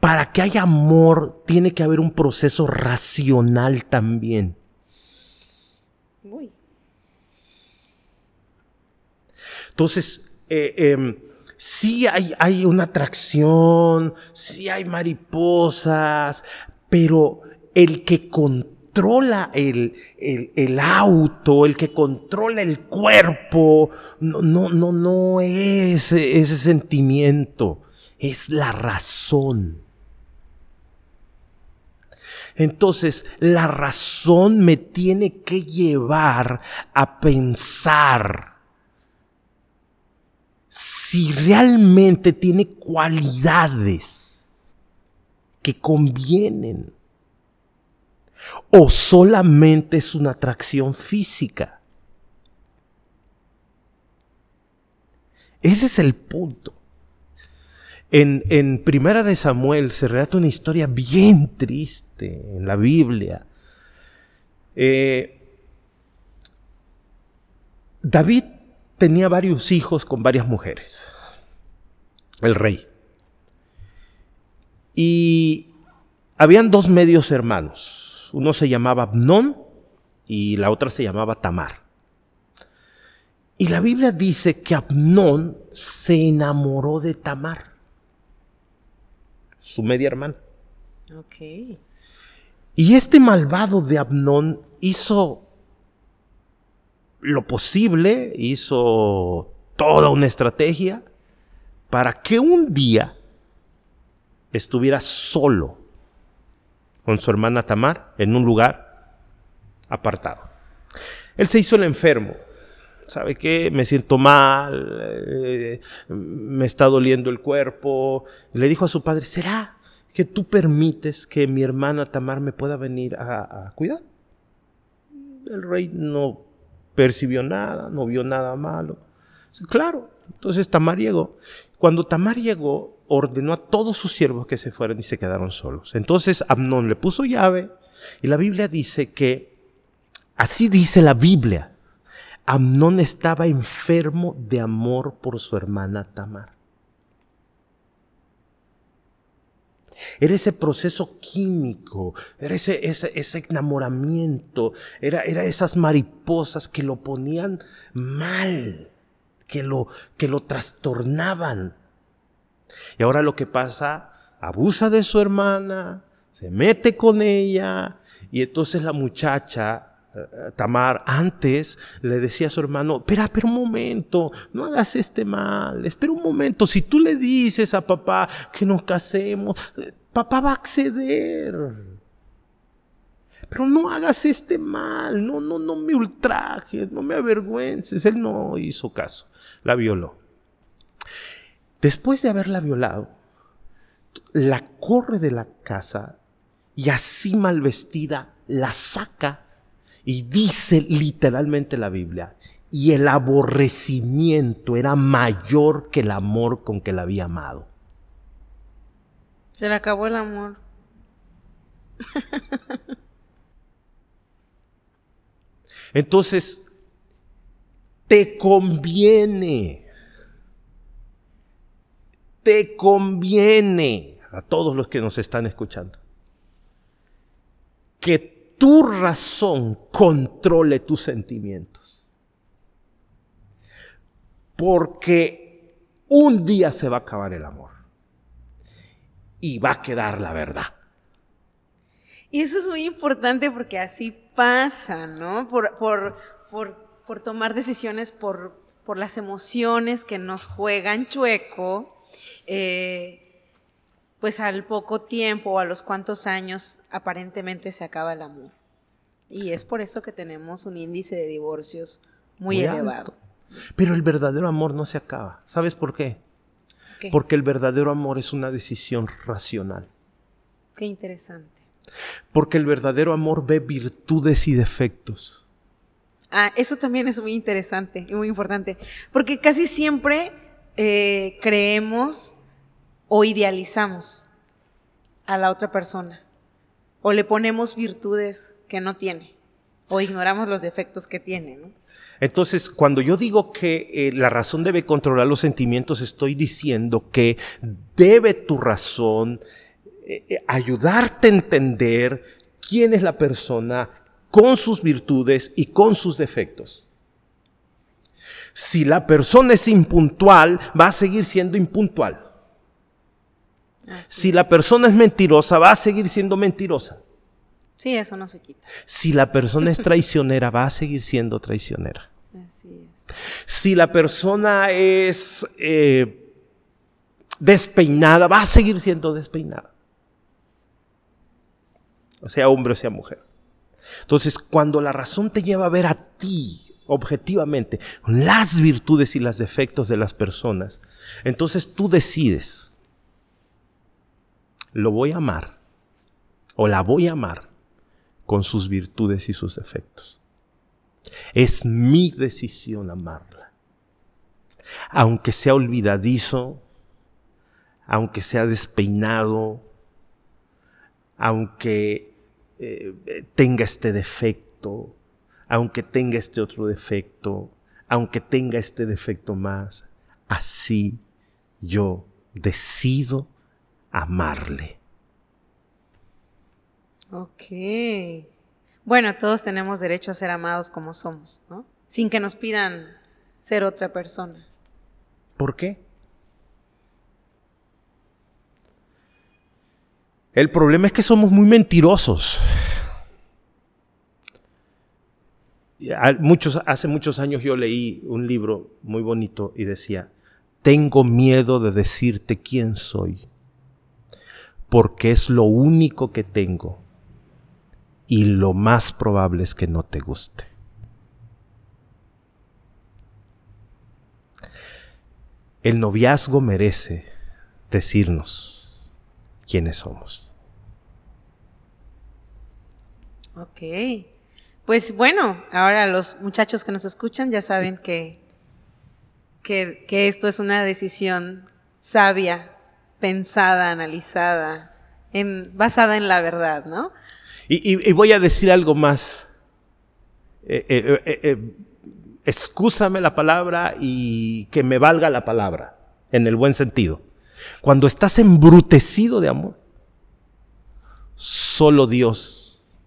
Para que haya amor tiene que haber un proceso racional también. Uy. Entonces, eh, em, sí hay, hay una atracción, sí hay mariposas, pero el que controla el, el, auto, el que controla el cuerpo, no, no, no, no es ese sentimiento, es la razón. Entonces, la razón me tiene que llevar a pensar si realmente tiene cualidades que convienen o solamente es una atracción física. Ese es el punto. En, en, Primera de Samuel se relata una historia bien triste en la Biblia. Eh, David tenía varios hijos con varias mujeres, el rey. Y habían dos medios hermanos. Uno se llamaba Abnón y la otra se llamaba Tamar. Y la Biblia dice que Abnón se enamoró de Tamar su media hermana. Ok. Y este malvado de Abnón hizo lo posible, hizo toda una estrategia para que un día estuviera solo con su hermana Tamar en un lugar apartado. Él se hizo el enfermo. ¿Sabe qué? Me siento mal, eh, me está doliendo el cuerpo. le dijo a su padre, ¿será que tú permites que mi hermana Tamar me pueda venir a, a cuidar? El rey no percibió nada, no vio nada malo. Claro, entonces Tamar llegó. Cuando Tamar llegó, ordenó a todos sus siervos que se fueran y se quedaron solos. Entonces Amnón le puso llave y la Biblia dice que, así dice la Biblia, Amnón estaba enfermo de amor por su hermana Tamar. Era ese proceso químico, era ese, ese, enamoramiento, era, era, esas mariposas que lo ponían mal, que lo, que lo trastornaban. Y ahora lo que pasa, abusa de su hermana, se mete con ella, y entonces la muchacha Tamar antes le decía a su hermano, espera, espera un momento, no hagas este mal, espera un momento, si tú le dices a papá que nos casemos, papá va a acceder. Pero no hagas este mal, no, no, no me ultrajes, no me avergüences. Él no hizo caso, la violó. Después de haberla violado, la corre de la casa y así mal vestida la saca y dice literalmente la Biblia, y el aborrecimiento era mayor que el amor con que la había amado. Se le acabó el amor. Entonces, te conviene, te conviene a todos los que nos están escuchando, que tu razón controle tus sentimientos. Porque un día se va a acabar el amor y va a quedar la verdad. Y eso es muy importante porque así pasa, ¿no? Por, por, por, tomar decisiones por, por las emociones que nos juegan chueco. Eh, pues al poco tiempo o a los cuantos años aparentemente se acaba el amor. Y es por eso que tenemos un índice de divorcios muy, elevado. Pero el verdadero amor no se acaba. ¿Sabes por qué? Porque el verdadero amor es una decisión racional. Qué interesante. Porque el verdadero amor ve virtudes y defectos. Ah, eso también es muy interesante y muy importante. Porque casi siempre eh, creemos o idealizamos a la otra persona o le ponemos virtudes que no tiene o ignoramos los defectos que tiene. Entonces, cuando yo digo que eh, la razón debe controlar los sentimientos, estoy diciendo que debe tu razón eh, eh, ayudarte a entender quién es la persona con sus virtudes y con sus defectos. Si la persona es impuntual, va a seguir siendo impuntual si la persona es mentirosa, va a seguir siendo mentirosa. Sí, eso no se quita. Si la persona es traicionera, va a seguir siendo traicionera. Así es. Si la persona es eh, despeinada, va a seguir siendo despeinada. o sea hombre o sea mujer. Entonces, cuando la razón te lleva a ver a ti objetivamente las virtudes y los defectos de las personas, entonces tú decides, lo voy a amar o la voy a amar con sus virtudes y sus defectos. Es mi decisión amarla. Aunque sea olvidadizo, aunque sea despeinado, aunque eh, tenga este defecto, aunque tenga este otro defecto, aunque tenga este defecto más, así yo decido amarle. Ok. Bueno, todos tenemos derecho a ser amados como somos, ¿no? Sin que nos pidan ser otra persona. ¿Por qué? El problema es que somos muy mentirosos. Muchos, hace muchos años yo leí un libro muy bonito y decía, tengo miedo de decirte quién soy, porque es lo único que tengo y lo más probable es que no te guste. El noviazgo merece decirnos quiénes somos. Ok. Pues bueno, ahora los muchachos que nos escuchan ya saben que, que, esto es una decisión sabia, pensada, analizada, en, basada en la verdad, ¿no? Y, voy a decir algo más. Eh, eh, eh, excúsame la palabra y que me valga la palabra, en el buen sentido. Cuando estás embrutecido de amor, solo Dios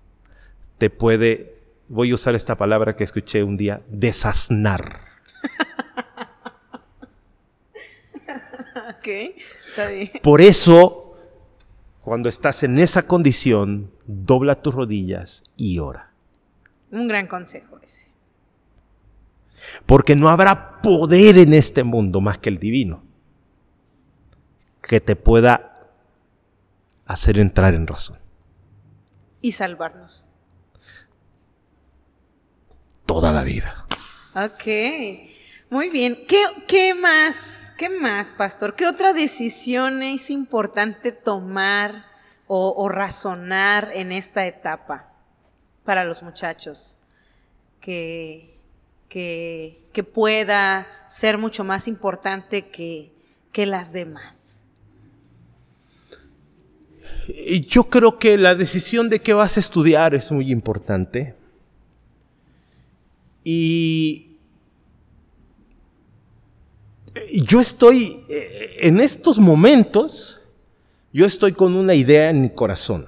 te puede, voy a usar esta palabra que escuché un día, desasnar. [laughs] Por eso cuando estás en esa condición, dobla tus rodillas y ora. Un gran consejo ese. Porque no habrá poder en este mundo más que el divino que te pueda hacer entrar en razón. Y salvarnos. Toda la vida. Ok. Muy bien. ¿Qué, ¿Qué, más? ¿Qué más, pastor? ¿Qué otra decisión es importante tomar o, razonar en esta etapa para los muchachos? Que, que, que pueda ser mucho más importante que, que las demás. Yo creo que la decisión de qué vas a estudiar es muy importante. Y yo estoy, eh, en estos momentos, yo estoy con una idea en mi corazón,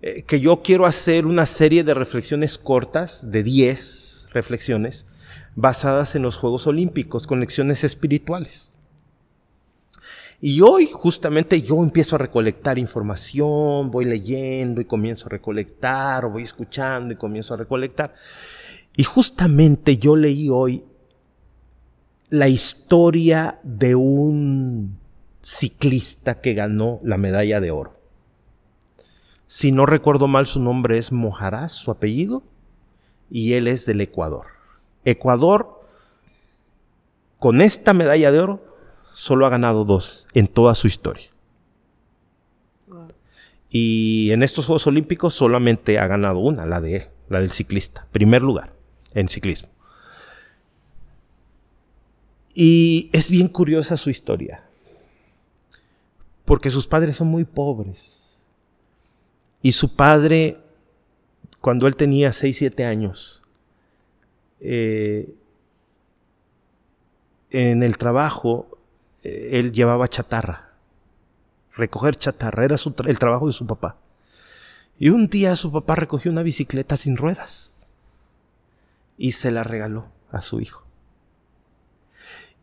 eh, que yo quiero hacer una serie de reflexiones cortas, de 10 reflexiones, basadas en los Juegos Olímpicos, con lecciones espirituales. Y hoy justamente yo empiezo a recolectar información, voy leyendo y comienzo a recolectar, o voy escuchando y comienzo a recolectar. Y justamente yo leí hoy la historia de un ciclista que ganó la medalla de oro. Si no recuerdo mal, su nombre es Mojarás, su apellido, y él es del Ecuador. Ecuador, con esta medalla de oro, solo ha ganado dos en toda su historia. Y en estos Juegos Olímpicos solamente ha ganado una, la de él, la del ciclista, primer lugar en ciclismo. Y es bien curiosa su historia. Porque sus padres son muy pobres. Y su padre, cuando él tenía 6, 7 años, eh, en el trabajo, eh, él llevaba chatarra. Recoger chatarra era el trabajo de su papá. Y un día su papá recogió una bicicleta sin ruedas y se la regaló a su hijo.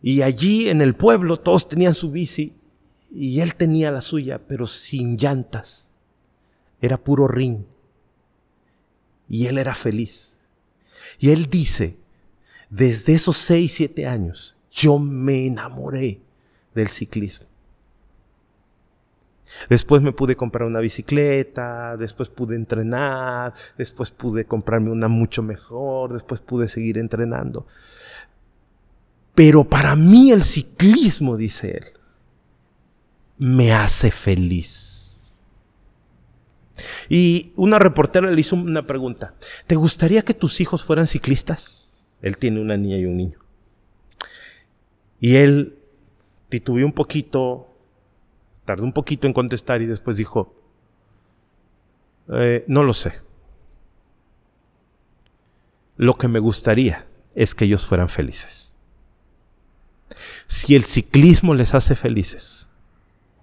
Y allí en el pueblo todos tenían su bici y él tenía la suya, pero sin llantas. Era puro ring. Y él era feliz. Y él dice, desde esos seis, siete años, yo me enamoré del ciclismo. Después me pude comprar una bicicleta, después pude entrenar, después pude comprarme una mucho mejor, después pude seguir entrenando. Pero para mí el ciclismo, dice él, me hace feliz. Y una reportera le hizo una pregunta. ¿Te gustaría que tus hijos fueran ciclistas? Él tiene una niña y un niño. Y él titubeó un poquito, tardó un poquito en contestar y después dijo, eh, no lo sé. Lo que me gustaría es que ellos fueran felices. Si el ciclismo les hace felices,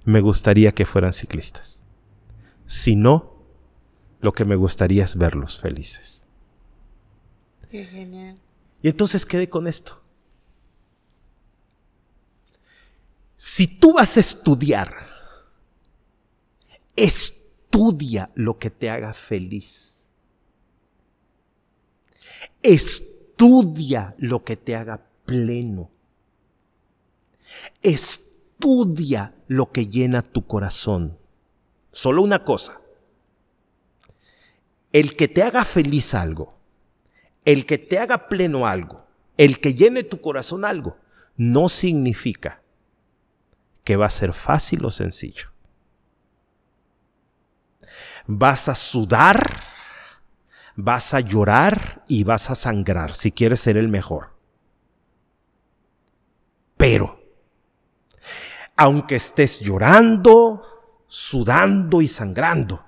me gustaría que fueran ciclistas. Si no, lo que me gustaría es verlos felices. Qué genial. Y entonces quede con esto. Si tú vas a estudiar, estudia lo que te haga feliz. Estudia lo que te haga pleno. Estudia lo que llena tu corazón. Solo una cosa. El que te haga feliz algo, el que te haga pleno algo, el que llene tu corazón algo, no significa que va a ser fácil o sencillo. Vas a sudar, vas a llorar y vas a sangrar si quieres ser el mejor. Pero, aunque estés llorando, sudando y sangrando,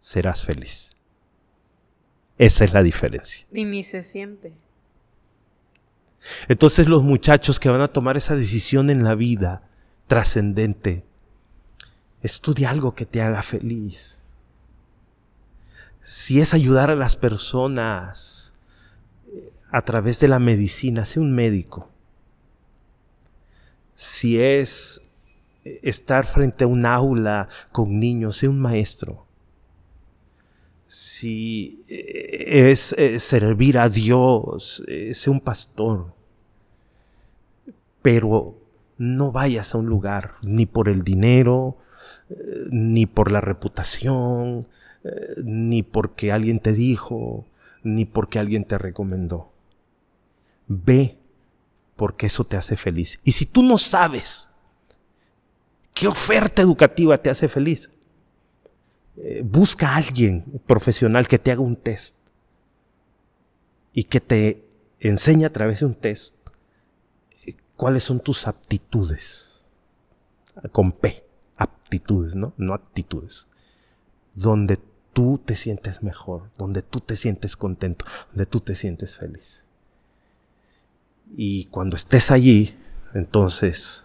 serás feliz. Esa es la diferencia. Y ni se siente. Entonces los muchachos que van a tomar esa decisión en la vida trascendente, estudia algo que te haga feliz. Si es ayudar a las personas eh, a través de la medicina, sé un médico. Si es estar frente a un aula con niños, sé un maestro. Si eh, es servir a Dios, sé un pastor. Pero no vayas a un lugar ni por el dinero, eh, ni por la reputación, eh, ni porque alguien te dijo, ni porque alguien te recomendó. Ve porque eso te hace feliz. Y si tú no sabes qué oferta educativa te hace feliz, eh, busca a alguien profesional que te haga un test y que te enseñe a través de un test cuáles son tus aptitudes. Con P, aptitudes, ¿no? No actitudes. Donde tú te sientes mejor, donde tú te sientes contento, donde tú te sientes feliz. Y cuando estés allí, entonces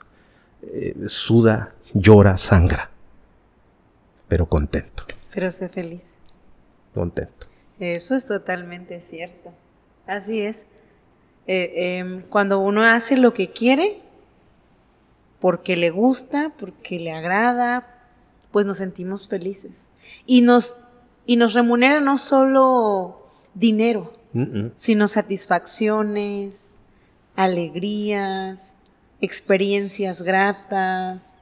eh, suda, llora, sangra, pero contento. Pero sé feliz. Contento. Eso es totalmente cierto. Así es. Eh, em, cuando uno hace lo que quiere, porque le gusta, porque le agrada, pues nos sentimos felices. Y nos, y nos remunera no solo dinero, sino satisfacciones, alegrías, experiencias gratas.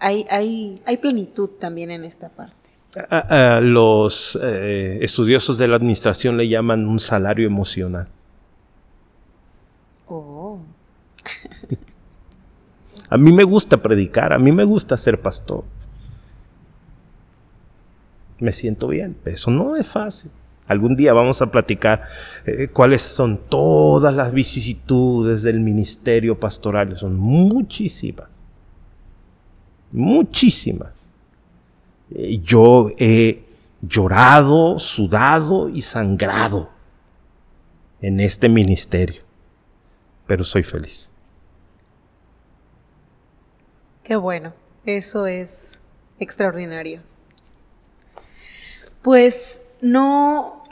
Hay, hay, hay plenitud también en esta parte. los eh, estudiosos de la administración le llaman un salario emocional. Oh. [laughs] a mí me gusta predicar, a mí me gusta ser pastor. Me siento bien. Eso no es fácil. Algún día vamos a platicar eh, cuáles son todas las vicisitudes del ministerio pastoral. Son muchísimas. Muchísimas. Eh, yo he llorado, sudado y sangrado en este ministerio pero soy feliz. Qué bueno, eso es extraordinario. Pues no,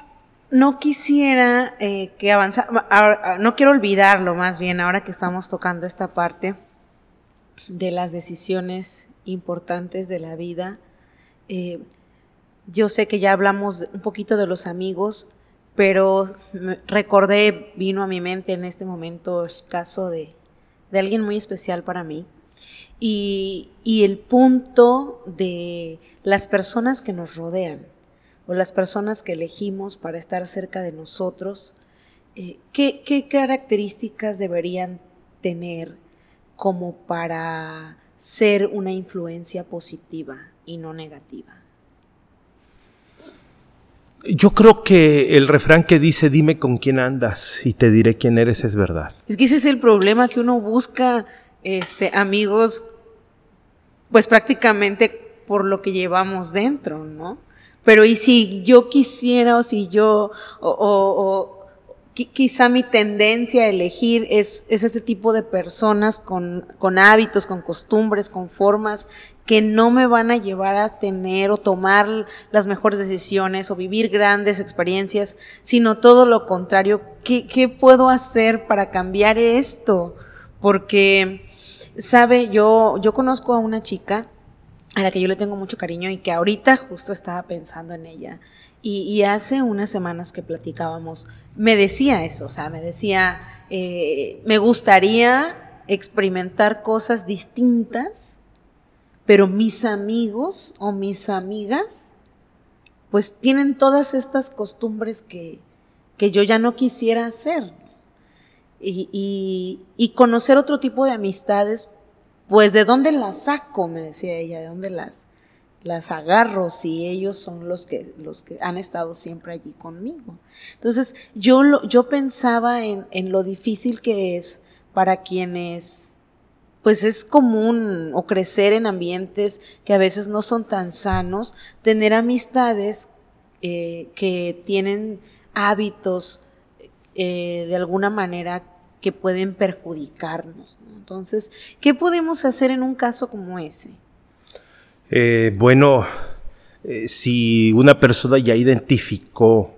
no quisiera eh, que avanzara, no quiero olvidarlo más bien ahora que estamos tocando esta parte de las decisiones importantes de la vida. Eh, yo sé que ya hablamos un poquito de los amigos, pero recordé, vino a mi mente en este momento el caso de, alguien muy especial para mí. Y, el punto de las personas que nos rodean o las personas que elegimos para estar cerca de nosotros, eh, ¿qué, ¿qué características deberían tener como para ser una influencia positiva y no negativa? Yo creo que el refrán que dice dime con quién andas y te diré quién eres es verdad. Es que ese es el problema que uno busca este amigos pues prácticamente por lo que llevamos dentro, ¿no? Pero y si yo quisiera o si yo o, quizá mi tendencia a elegir es, es este tipo de personas con, con, hábitos, con costumbres, con formas que no me van a llevar a tener o tomar las mejores decisiones o vivir grandes experiencias, sino todo lo contrario. ¿Qué, qué puedo hacer para cambiar esto? Porque, sabe, yo, yo conozco a una chica a la que yo le tengo mucho cariño y que ahorita justo estaba pensando en ella. Y, hace unas semanas que platicábamos, me decía eso, o sea, me decía, eh, me gustaría experimentar cosas distintas, pero mis amigos o mis amigas, pues tienen todas estas costumbres que, que yo ya no quisiera hacer. Y, y conocer otro tipo de amistades pues de dónde las saco, me decía ella, de dónde las, las agarro si ellos son los que, los que han estado siempre allí conmigo. Entonces, yo, lo, yo pensaba en, en lo difícil que es para quienes pues es común o crecer en ambientes que a veces no son tan sanos, tener amistades eh, que tienen hábitos eh, de alguna manera que pueden perjudicarnos. Entonces, ¿qué podemos hacer en un caso como ese? Eh, bueno, eh, si una persona ya identificó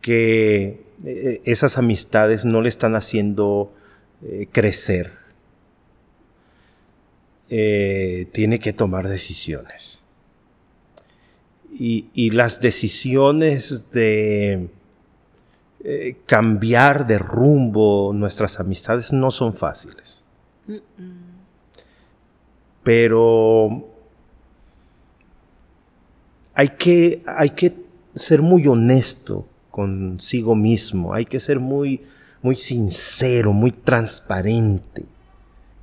que eh, esas amistades no le están haciendo crecer, tiene que tomar decisiones. y las decisiones de cambiar de rumbo nuestras amistades no son fáciles. Pero hay que, hay que ser muy honesto consigo mismo, hay que ser muy, muy sincero, muy transparente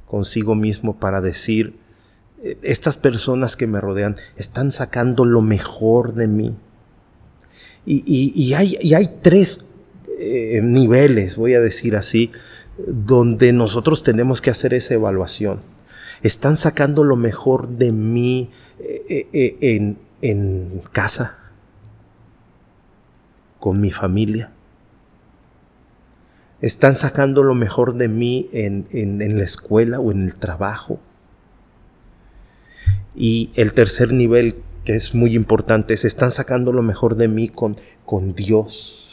consigo mismo para decir, eh, estas personas que me rodean están sacando lo mejor de mí. Y, hay, y hay tres eh, niveles, voy a decir así, donde nosotros tenemos que hacer esa evaluación. ¿Están sacando lo mejor de mí eh, eh, en, en, casa? ¿Con mi familia? ¿Están sacando lo mejor de mí en, en la escuela o en el trabajo? Y el tercer nivel, que es muy importante, es, ¿están sacando lo mejor de mí con, con Dios?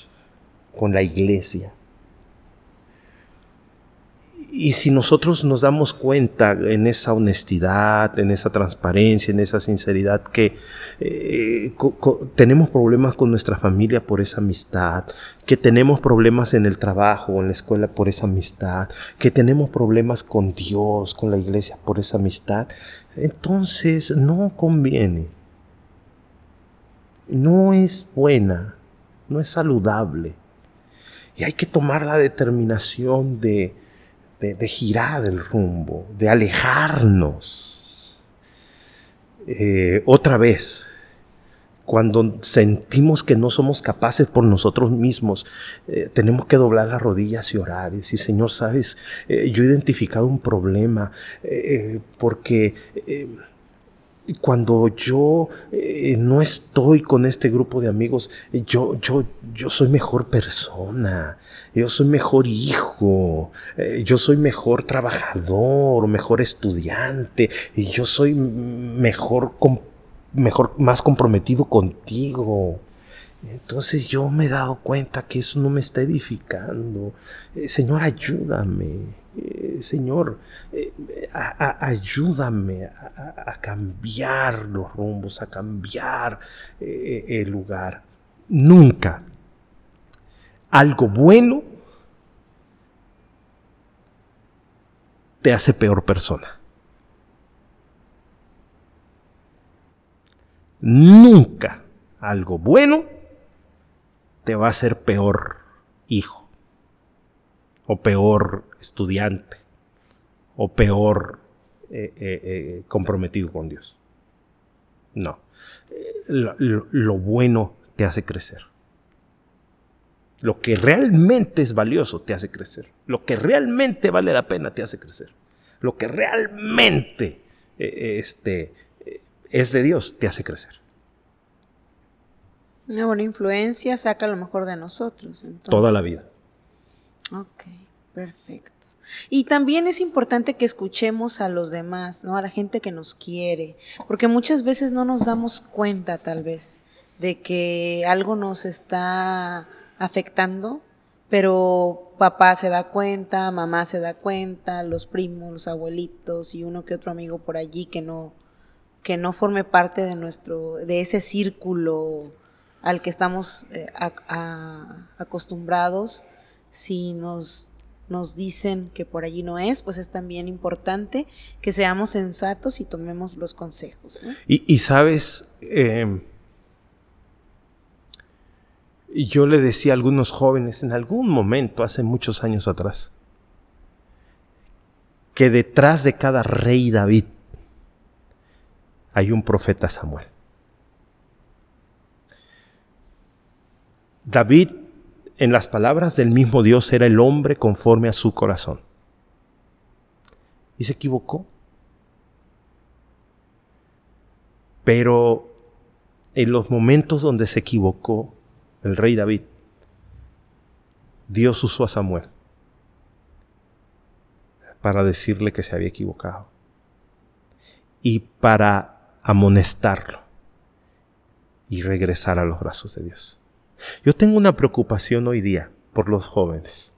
con la iglesia. Y si nosotros nos damos cuenta en esa honestidad, en esa transparencia, en esa sinceridad, que eh, tenemos problemas con nuestra familia por esa amistad, que tenemos problemas en el trabajo en la escuela por esa amistad, que tenemos problemas con Dios, con la iglesia por esa amistad, entonces no conviene. No es buena, no es saludable y hay que tomar la determinación de, girar el rumbo, de alejarnos. Eh, otra vez, cuando sentimos que no somos capaces por nosotros mismos, eh, tenemos que doblar las rodillas y orar y Señor, sabes, eh, yo he identificado un problema porque cuando yo eh, no estoy con este grupo de amigos, yo, yo, yo soy mejor persona, yo soy mejor hijo, eh, yo soy mejor trabajador, mejor estudiante, y yo soy mejor, mejor, más comprometido contigo. Entonces yo me he dado cuenta que eso no me está edificando. Eh, Señor, ayúdame. Señor, eh, ayúdame a, cambiar los rumbos, a cambiar eh, el lugar. Nunca algo bueno te hace peor persona. Nunca algo bueno te va a hacer peor hijo o peor estudiante, o peor eh, eh, eh, comprometido con Dios. No. lo bueno te hace crecer. Lo que realmente es valioso te hace crecer. Lo que realmente vale la pena te hace crecer. Lo que realmente este, es de Dios te hace crecer. Una buena influencia saca lo mejor de nosotros. Toda la vida. Ok, perfecto. Y también es importante que escuchemos a los demás, ¿no? A la gente que nos quiere, porque muchas veces no nos damos cuenta, tal vez, de que algo nos está afectando, pero papá se da cuenta, mamá se da cuenta, los primos, los abuelitos y uno que otro amigo por allí que no que no forme parte de nuestro de ese círculo al que estamos eh, acostumbrados, si nos, nos dicen que por allí no es, pues es también importante que seamos sensatos y tomemos los consejos. Y, sabes, eh, yo le decía a algunos jóvenes en algún momento, hace muchos años atrás, que detrás de cada rey David hay un profeta Samuel. David, en las palabras del mismo Dios, era el hombre conforme a su corazón. Y se equivocó. Pero en los momentos donde se equivocó el rey David, Dios usó a Samuel para decirle que se había equivocado y para amonestarlo y regresar a los brazos de Dios. Yo tengo una preocupación hoy día por los jóvenes.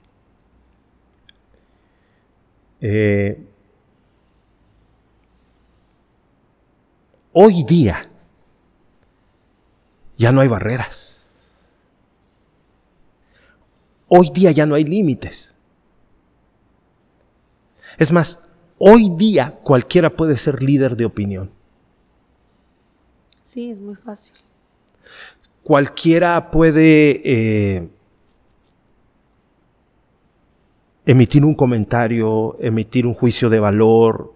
Eh, hoy día ya no hay barreras. Hoy día ya no hay límites. Es más, hoy día cualquiera puede ser líder de opinión. Sí, es muy fácil cualquiera puede eh, emitir un comentario, emitir un juicio de valor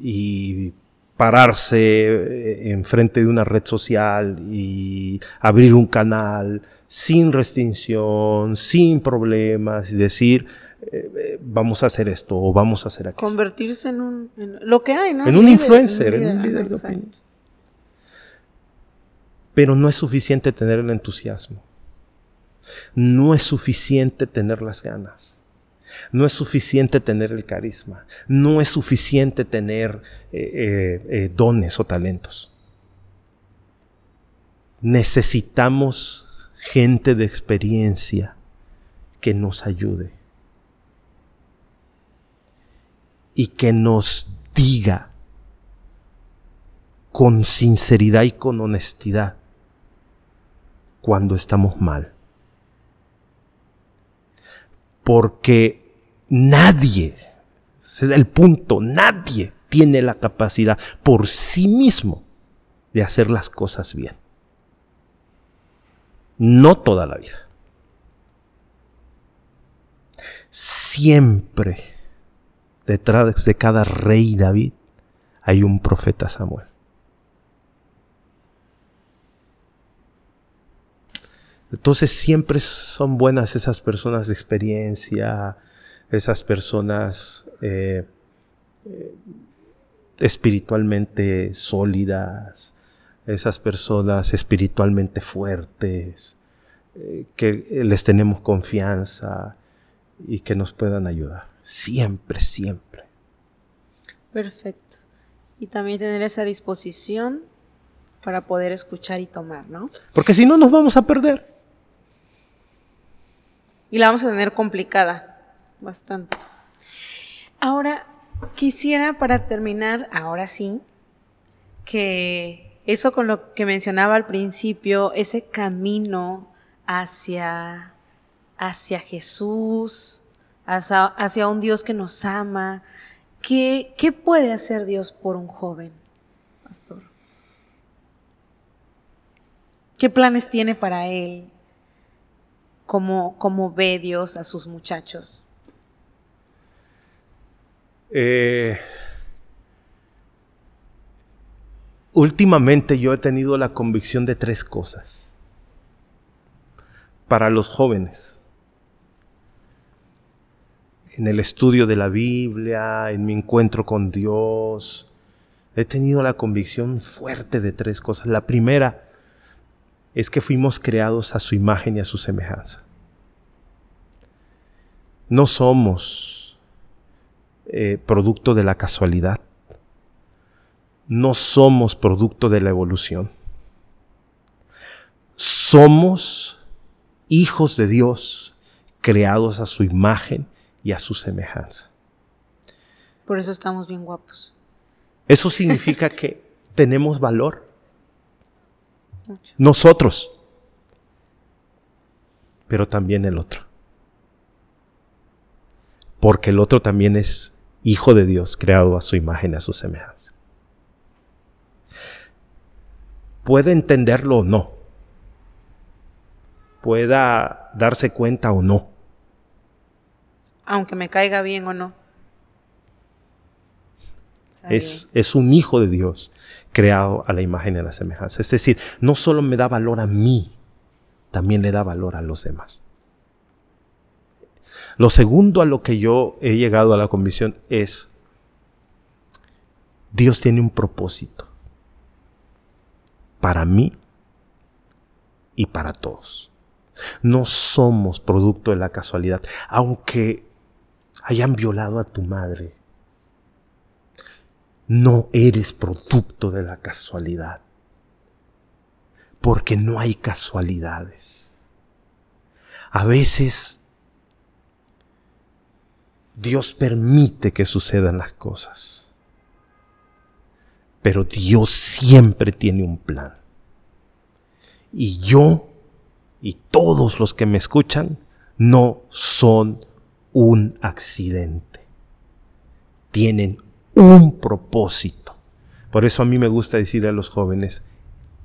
y pararse eh, enfrente de una red social y abrir un canal sin restricción, sin problemas y decir eh, vamos a hacer esto o vamos a hacer aquello. Convertirse en un lo que hay, ¿no? En un influencer, en un líder de opinión. Pero no es suficiente tener el entusiasmo. No es suficiente tener las ganas. No es suficiente tener el carisma. No es suficiente tener eh, eh, eh, dones o talentos. Necesitamos gente de experiencia que nos ayude y que nos diga con sinceridad y con honestidad cuando estamos mal. Porque nadie, ese es el punto, nadie tiene la capacidad por sí mismo de hacer las cosas bien. No toda la vida. Siempre detrás de cada rey David hay un profeta Samuel. Entonces siempre son buenas esas personas de experiencia, esas personas eh, eh, espiritualmente sólidas, esas personas espiritualmente fuertes, eh, que les tenemos confianza y que nos puedan ayudar. Siempre, siempre. Perfecto. Y también tener esa disposición para poder escuchar y tomar, ¿no? Porque si no nos vamos a perder y la vamos a tener complicada, bastante. Ahora, quisiera para terminar, ahora sí, que eso con lo que mencionaba al principio, ese camino hacia, hacia Jesús, hacia, hacia un Dios que nos ama, ¿qué, ¿qué puede hacer Dios por un joven, pastor? ¿Qué planes tiene para él? ¿Cómo, cómo ve Dios a sus muchachos? Eh, últimamente yo he tenido la convicción de tres cosas para los jóvenes. En el estudio de la Biblia, en mi encuentro con Dios, he tenido la convicción fuerte de tres cosas. La primera es que fuimos creados a su imagen y a su semejanza. No somos eh, producto de la casualidad. No somos producto de la evolución. Somos hijos de Dios, creados a su imagen y a su semejanza. Por eso estamos bien guapos. Eso significa que tenemos valor. Nosotros, pero también el otro. Porque el otro también es hijo de Dios, creado a su imagen, a su semejanza. Puede entenderlo o no. Pueda darse cuenta o no. Aunque me caiga bien o no. Es, es, un hijo de Dios creado a la imagen y a la semejanza. Es decir, no solo me da valor a mí, también le da valor a los demás. Lo segundo a lo que yo he llegado a la convicción es, Dios tiene un propósito para mí y para todos. No somos producto de la casualidad, aunque hayan violado a tu madre, no eres producto de la casualidad. Porque no hay casualidades. A veces Dios permite que sucedan las cosas. Pero Dios siempre tiene un plan. Y yo y todos los que me escuchan no son un accidente. Tienen un propósito. Por eso a mí me gusta decir a los jóvenes,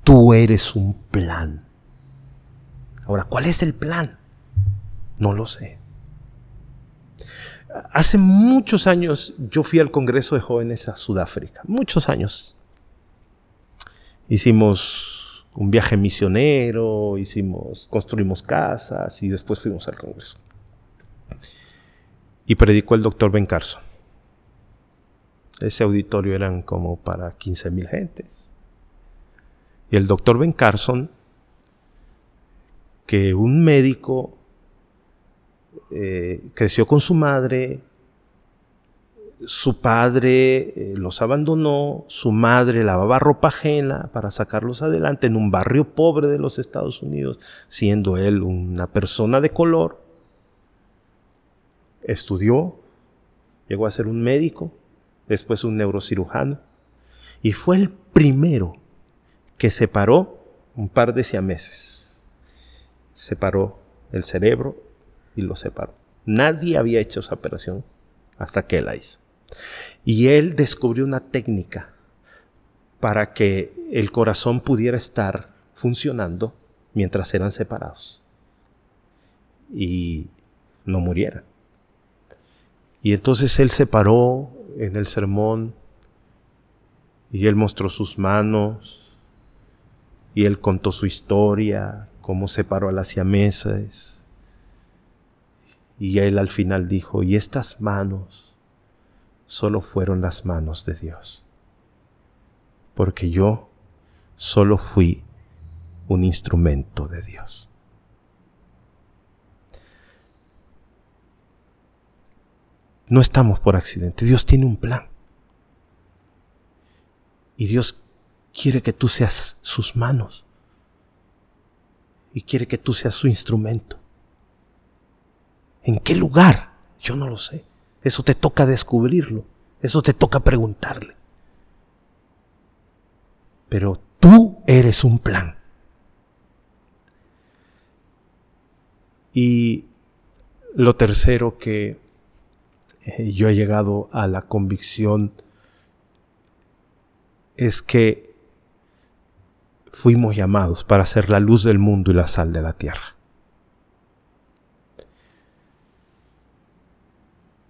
tú eres un plan. Ahora, ¿cuál es el plan? No lo sé. Hace muchos años yo fui al Congreso de Jóvenes a Sudáfrica, muchos años. Hicimos un viaje misionero, hicimos, construimos casas y después fuimos al Congreso. Y predicó el doctor Ben Carson. Ese auditorio eran como para 15 mil gentes. Y el doctor Ben Carson, que un médico eh, creció con su madre, su padre eh, los abandonó, su madre lavaba ropa ajena para sacarlos adelante en un barrio pobre de los Estados Unidos, siendo él una persona de color. Estudió, llegó a ser un médico, después un neurocirujano, y fue el primero que separó un par de siameses. Separó el cerebro y lo separó. Nadie había hecho esa operación hasta que él la hizo. Y él descubrió una técnica para que el corazón pudiera estar funcionando mientras eran separados y no murieran. Y entonces él separó en el sermón y él mostró sus manos y él contó su historia, cómo separó a las siameses. Y él al final dijo, y estas manos solo fueron las manos de Dios, porque yo solo fui un instrumento de Dios. No estamos por accidente. Dios tiene un plan. Y Dios quiere que tú seas sus manos. Y quiere que tú seas su instrumento. ¿En qué lugar? Yo no lo sé. Eso te toca descubrirlo. Eso te toca preguntarle. Pero tú eres un plan. Y lo tercero que eh, yo he llegado a la convicción es que fuimos llamados para ser la luz del mundo y la sal de la tierra.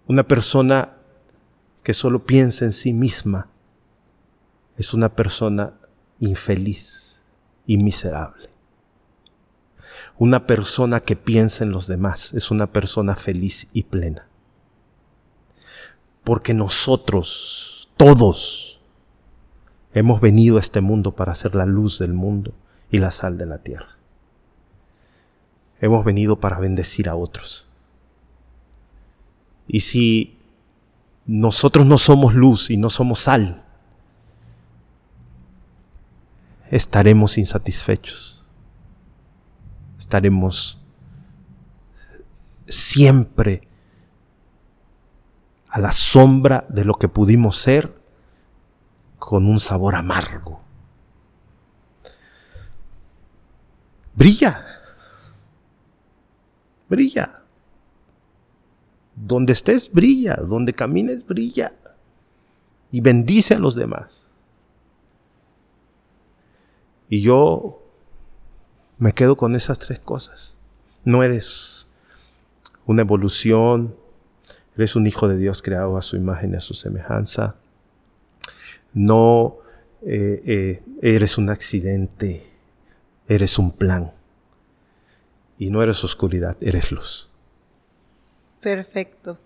Una persona que solo piensa en sí misma es una persona infeliz y miserable. Una persona que piensa en los demás es una persona feliz y plena. Porque nosotros, todos, hemos venido a este mundo para ser la luz del mundo y la sal de la tierra. Hemos venido para bendecir a otros. Y si nosotros no somos luz y no somos sal, estaremos insatisfechos. Estaremos siempre a la sombra de lo que pudimos ser con un sabor amargo. Brilla. Brilla. Donde estés, brilla. Donde camines, brilla. Y bendice a los demás. Y yo me quedo con esas tres cosas. No eres una evolución, eres un hijo de Dios creado a su imagen y a su semejanza. No eh, eh, eres un accidente, eres un plan. Y no eres oscuridad, eres luz. Perfecto.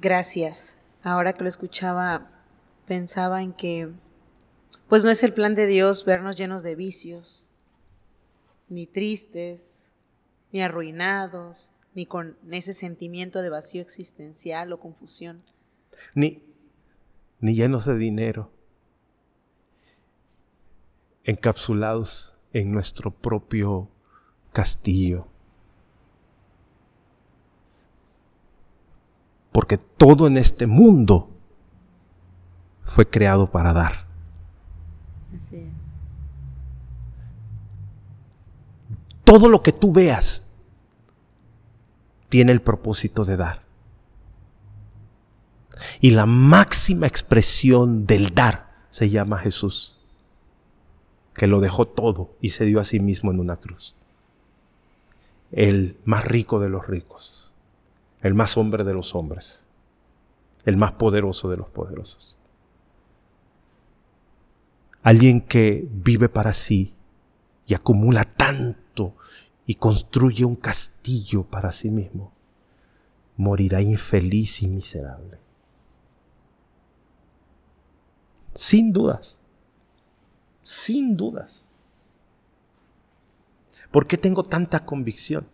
Gracias. Ahora que lo escuchaba, pensaba en que, pues no es el plan de Dios vernos llenos de vicios, ni tristes, ni arruinados, ni con ese sentimiento de vacío existencial o confusión. Ni, ni llenos de dinero, encapsulados en nuestro propio castillo porque todo en este mundo fue creado para dar. Así es. Todo lo que tú veas tiene el propósito de dar. Y la máxima expresión del dar se llama Jesús, que lo dejó todo y se dio a sí mismo en una cruz. El más rico de los ricos el más hombre de los hombres, el más poderoso de los poderosos. Alguien que vive para sí y acumula tanto y construye un castillo para sí mismo, morirá infeliz y miserable. Sin dudas, sin dudas. ¿Por qué tengo tanta convicción?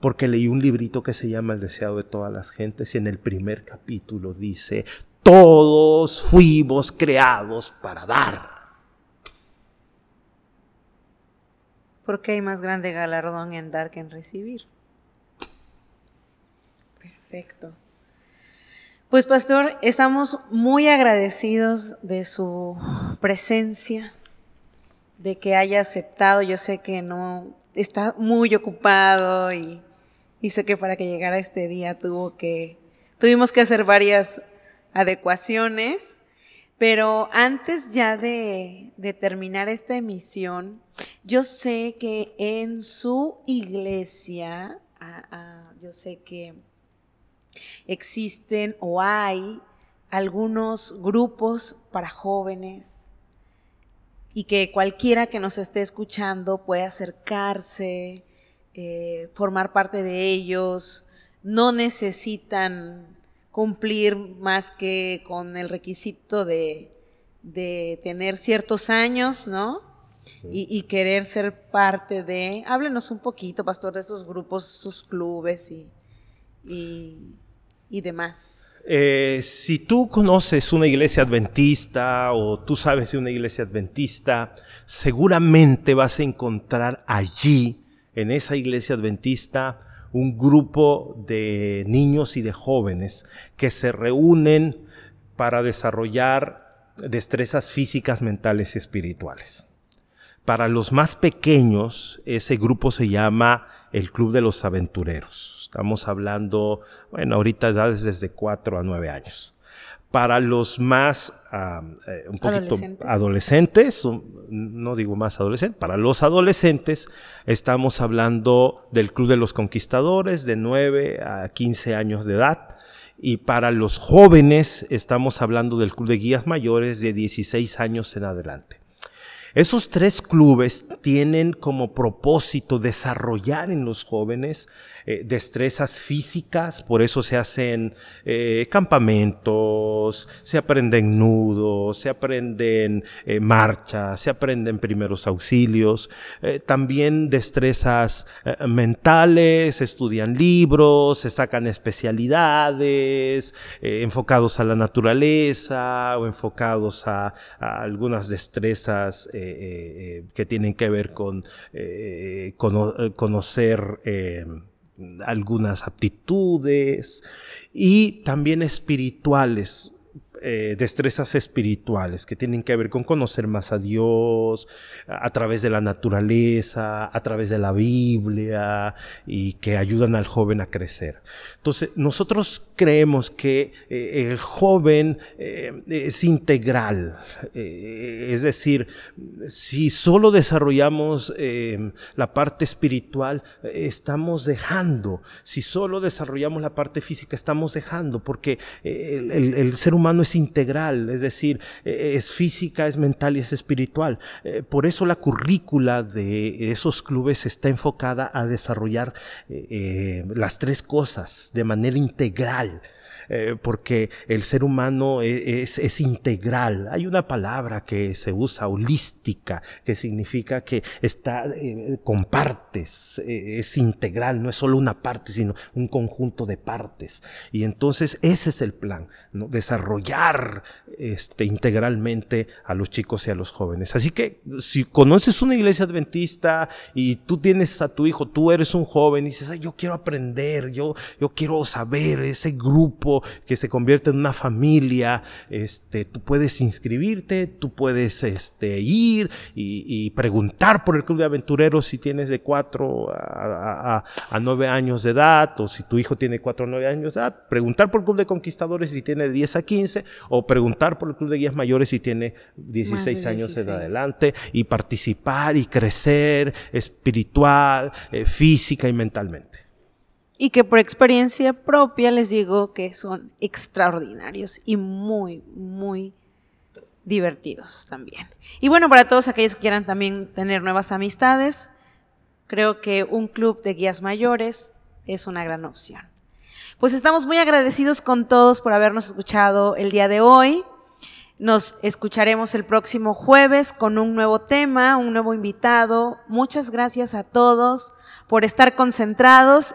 porque leí un librito que se llama El deseado de todas las gentes y en el primer capítulo dice, todos fuimos creados para dar. Porque hay más grande galardón en dar que en recibir. Perfecto. Pues pastor, estamos muy agradecidos de su presencia, de que haya aceptado. Yo sé que no está muy ocupado y y sé que para que llegara este día tuvo que, tuvimos que hacer varias adecuaciones, pero antes ya de, terminar esta emisión, yo sé que en su iglesia, ah, ah, yo sé que existen o hay algunos grupos para jóvenes y que cualquiera que nos esté escuchando puede acercarse, eh, formar parte de ellos, no necesitan cumplir más que con el requisito de, tener ciertos años, ¿no? Y, querer ser parte de, háblenos un poquito, pastor, de esos grupos, sus clubes y, y, demás. Eh, si tú conoces una iglesia adventista o tú sabes de una iglesia adventista, seguramente vas a encontrar allí en esa iglesia adventista un grupo de niños y de jóvenes que se reúnen para desarrollar destrezas físicas, mentales y espirituales. Para los más pequeños, ese grupo se llama el Club de los Aventureros. Estamos hablando, bueno, ahorita edades desde 4 a 9 años. Para los más, eh, un poquito adolescentes, no digo más adolescentes, para los adolescentes estamos hablando del Club de los Conquistadores de 9 a 15 años de edad. Y para los jóvenes estamos hablando del Club de Guías Mayores de 16 años en adelante. Esos tres clubes tienen como propósito desarrollar en los jóvenes eh, destrezas físicas, por eso se hacen eh, campamentos, se aprenden nudos, se aprenden eh, marchas, se aprenden primeros auxilios, también destrezas mentales, estudian libros, se sacan especialidades enfocados a la naturaleza o enfocados a, algunas destrezas que tienen que ver con conocer algunas aptitudes y también espirituales, eh, destrezas espirituales que tienen que ver con conocer más a Dios a través de la naturaleza, a través de la Biblia y que ayudan al joven a crecer. Entonces, nosotros creemos que eh, el joven eh, es integral, es decir, si solo desarrollamos la parte espiritual, estamos dejando, si solo desarrollamos la parte física, estamos dejando, porque el, el ser humano es integral, es decir, e, es física, es mental y es espiritual. Eh, por eso la currícula de esos clubes está enfocada a desarrollar eh, eh, las tres cosas de manera integral. Eh, porque el ser humano e, es, integral. Hay una palabra que se usa, holística, que significa que está eh, con partes, eh, es integral, no es solo una parte, sino un conjunto de partes. Y entonces ese es el plan, ¿no? desarrollar este, integralmente a los chicos y a los jóvenes. Así que si conoces una iglesia adventista y tú tienes a tu hijo, tú eres un joven y dices, yo quiero aprender, yo, yo quiero saber ese grupo, que se convierte en una familia, este, tú puedes inscribirte, tú puedes este, ir y, preguntar por el Club de Aventureros si tienes de 4 a, a, 9 años de edad, o si tu hijo tiene 4 o 9 años de edad, preguntar por el Club de Conquistadores si tiene de 10 a 15, o preguntar por el Club de Guías Mayores si tiene 16 años en adelante, y participar y crecer espiritual, eh, física y mentalmente y que por experiencia propia les digo que son extraordinarios y muy, muy divertidos también. Y bueno, para todos aquellos que quieran también tener nuevas amistades, creo que un club de guías mayores es una gran opción. Pues estamos muy agradecidos con todos por habernos escuchado el día de hoy. Nos escucharemos el próximo jueves con un nuevo tema, un nuevo invitado. Muchas gracias a todos por estar concentrados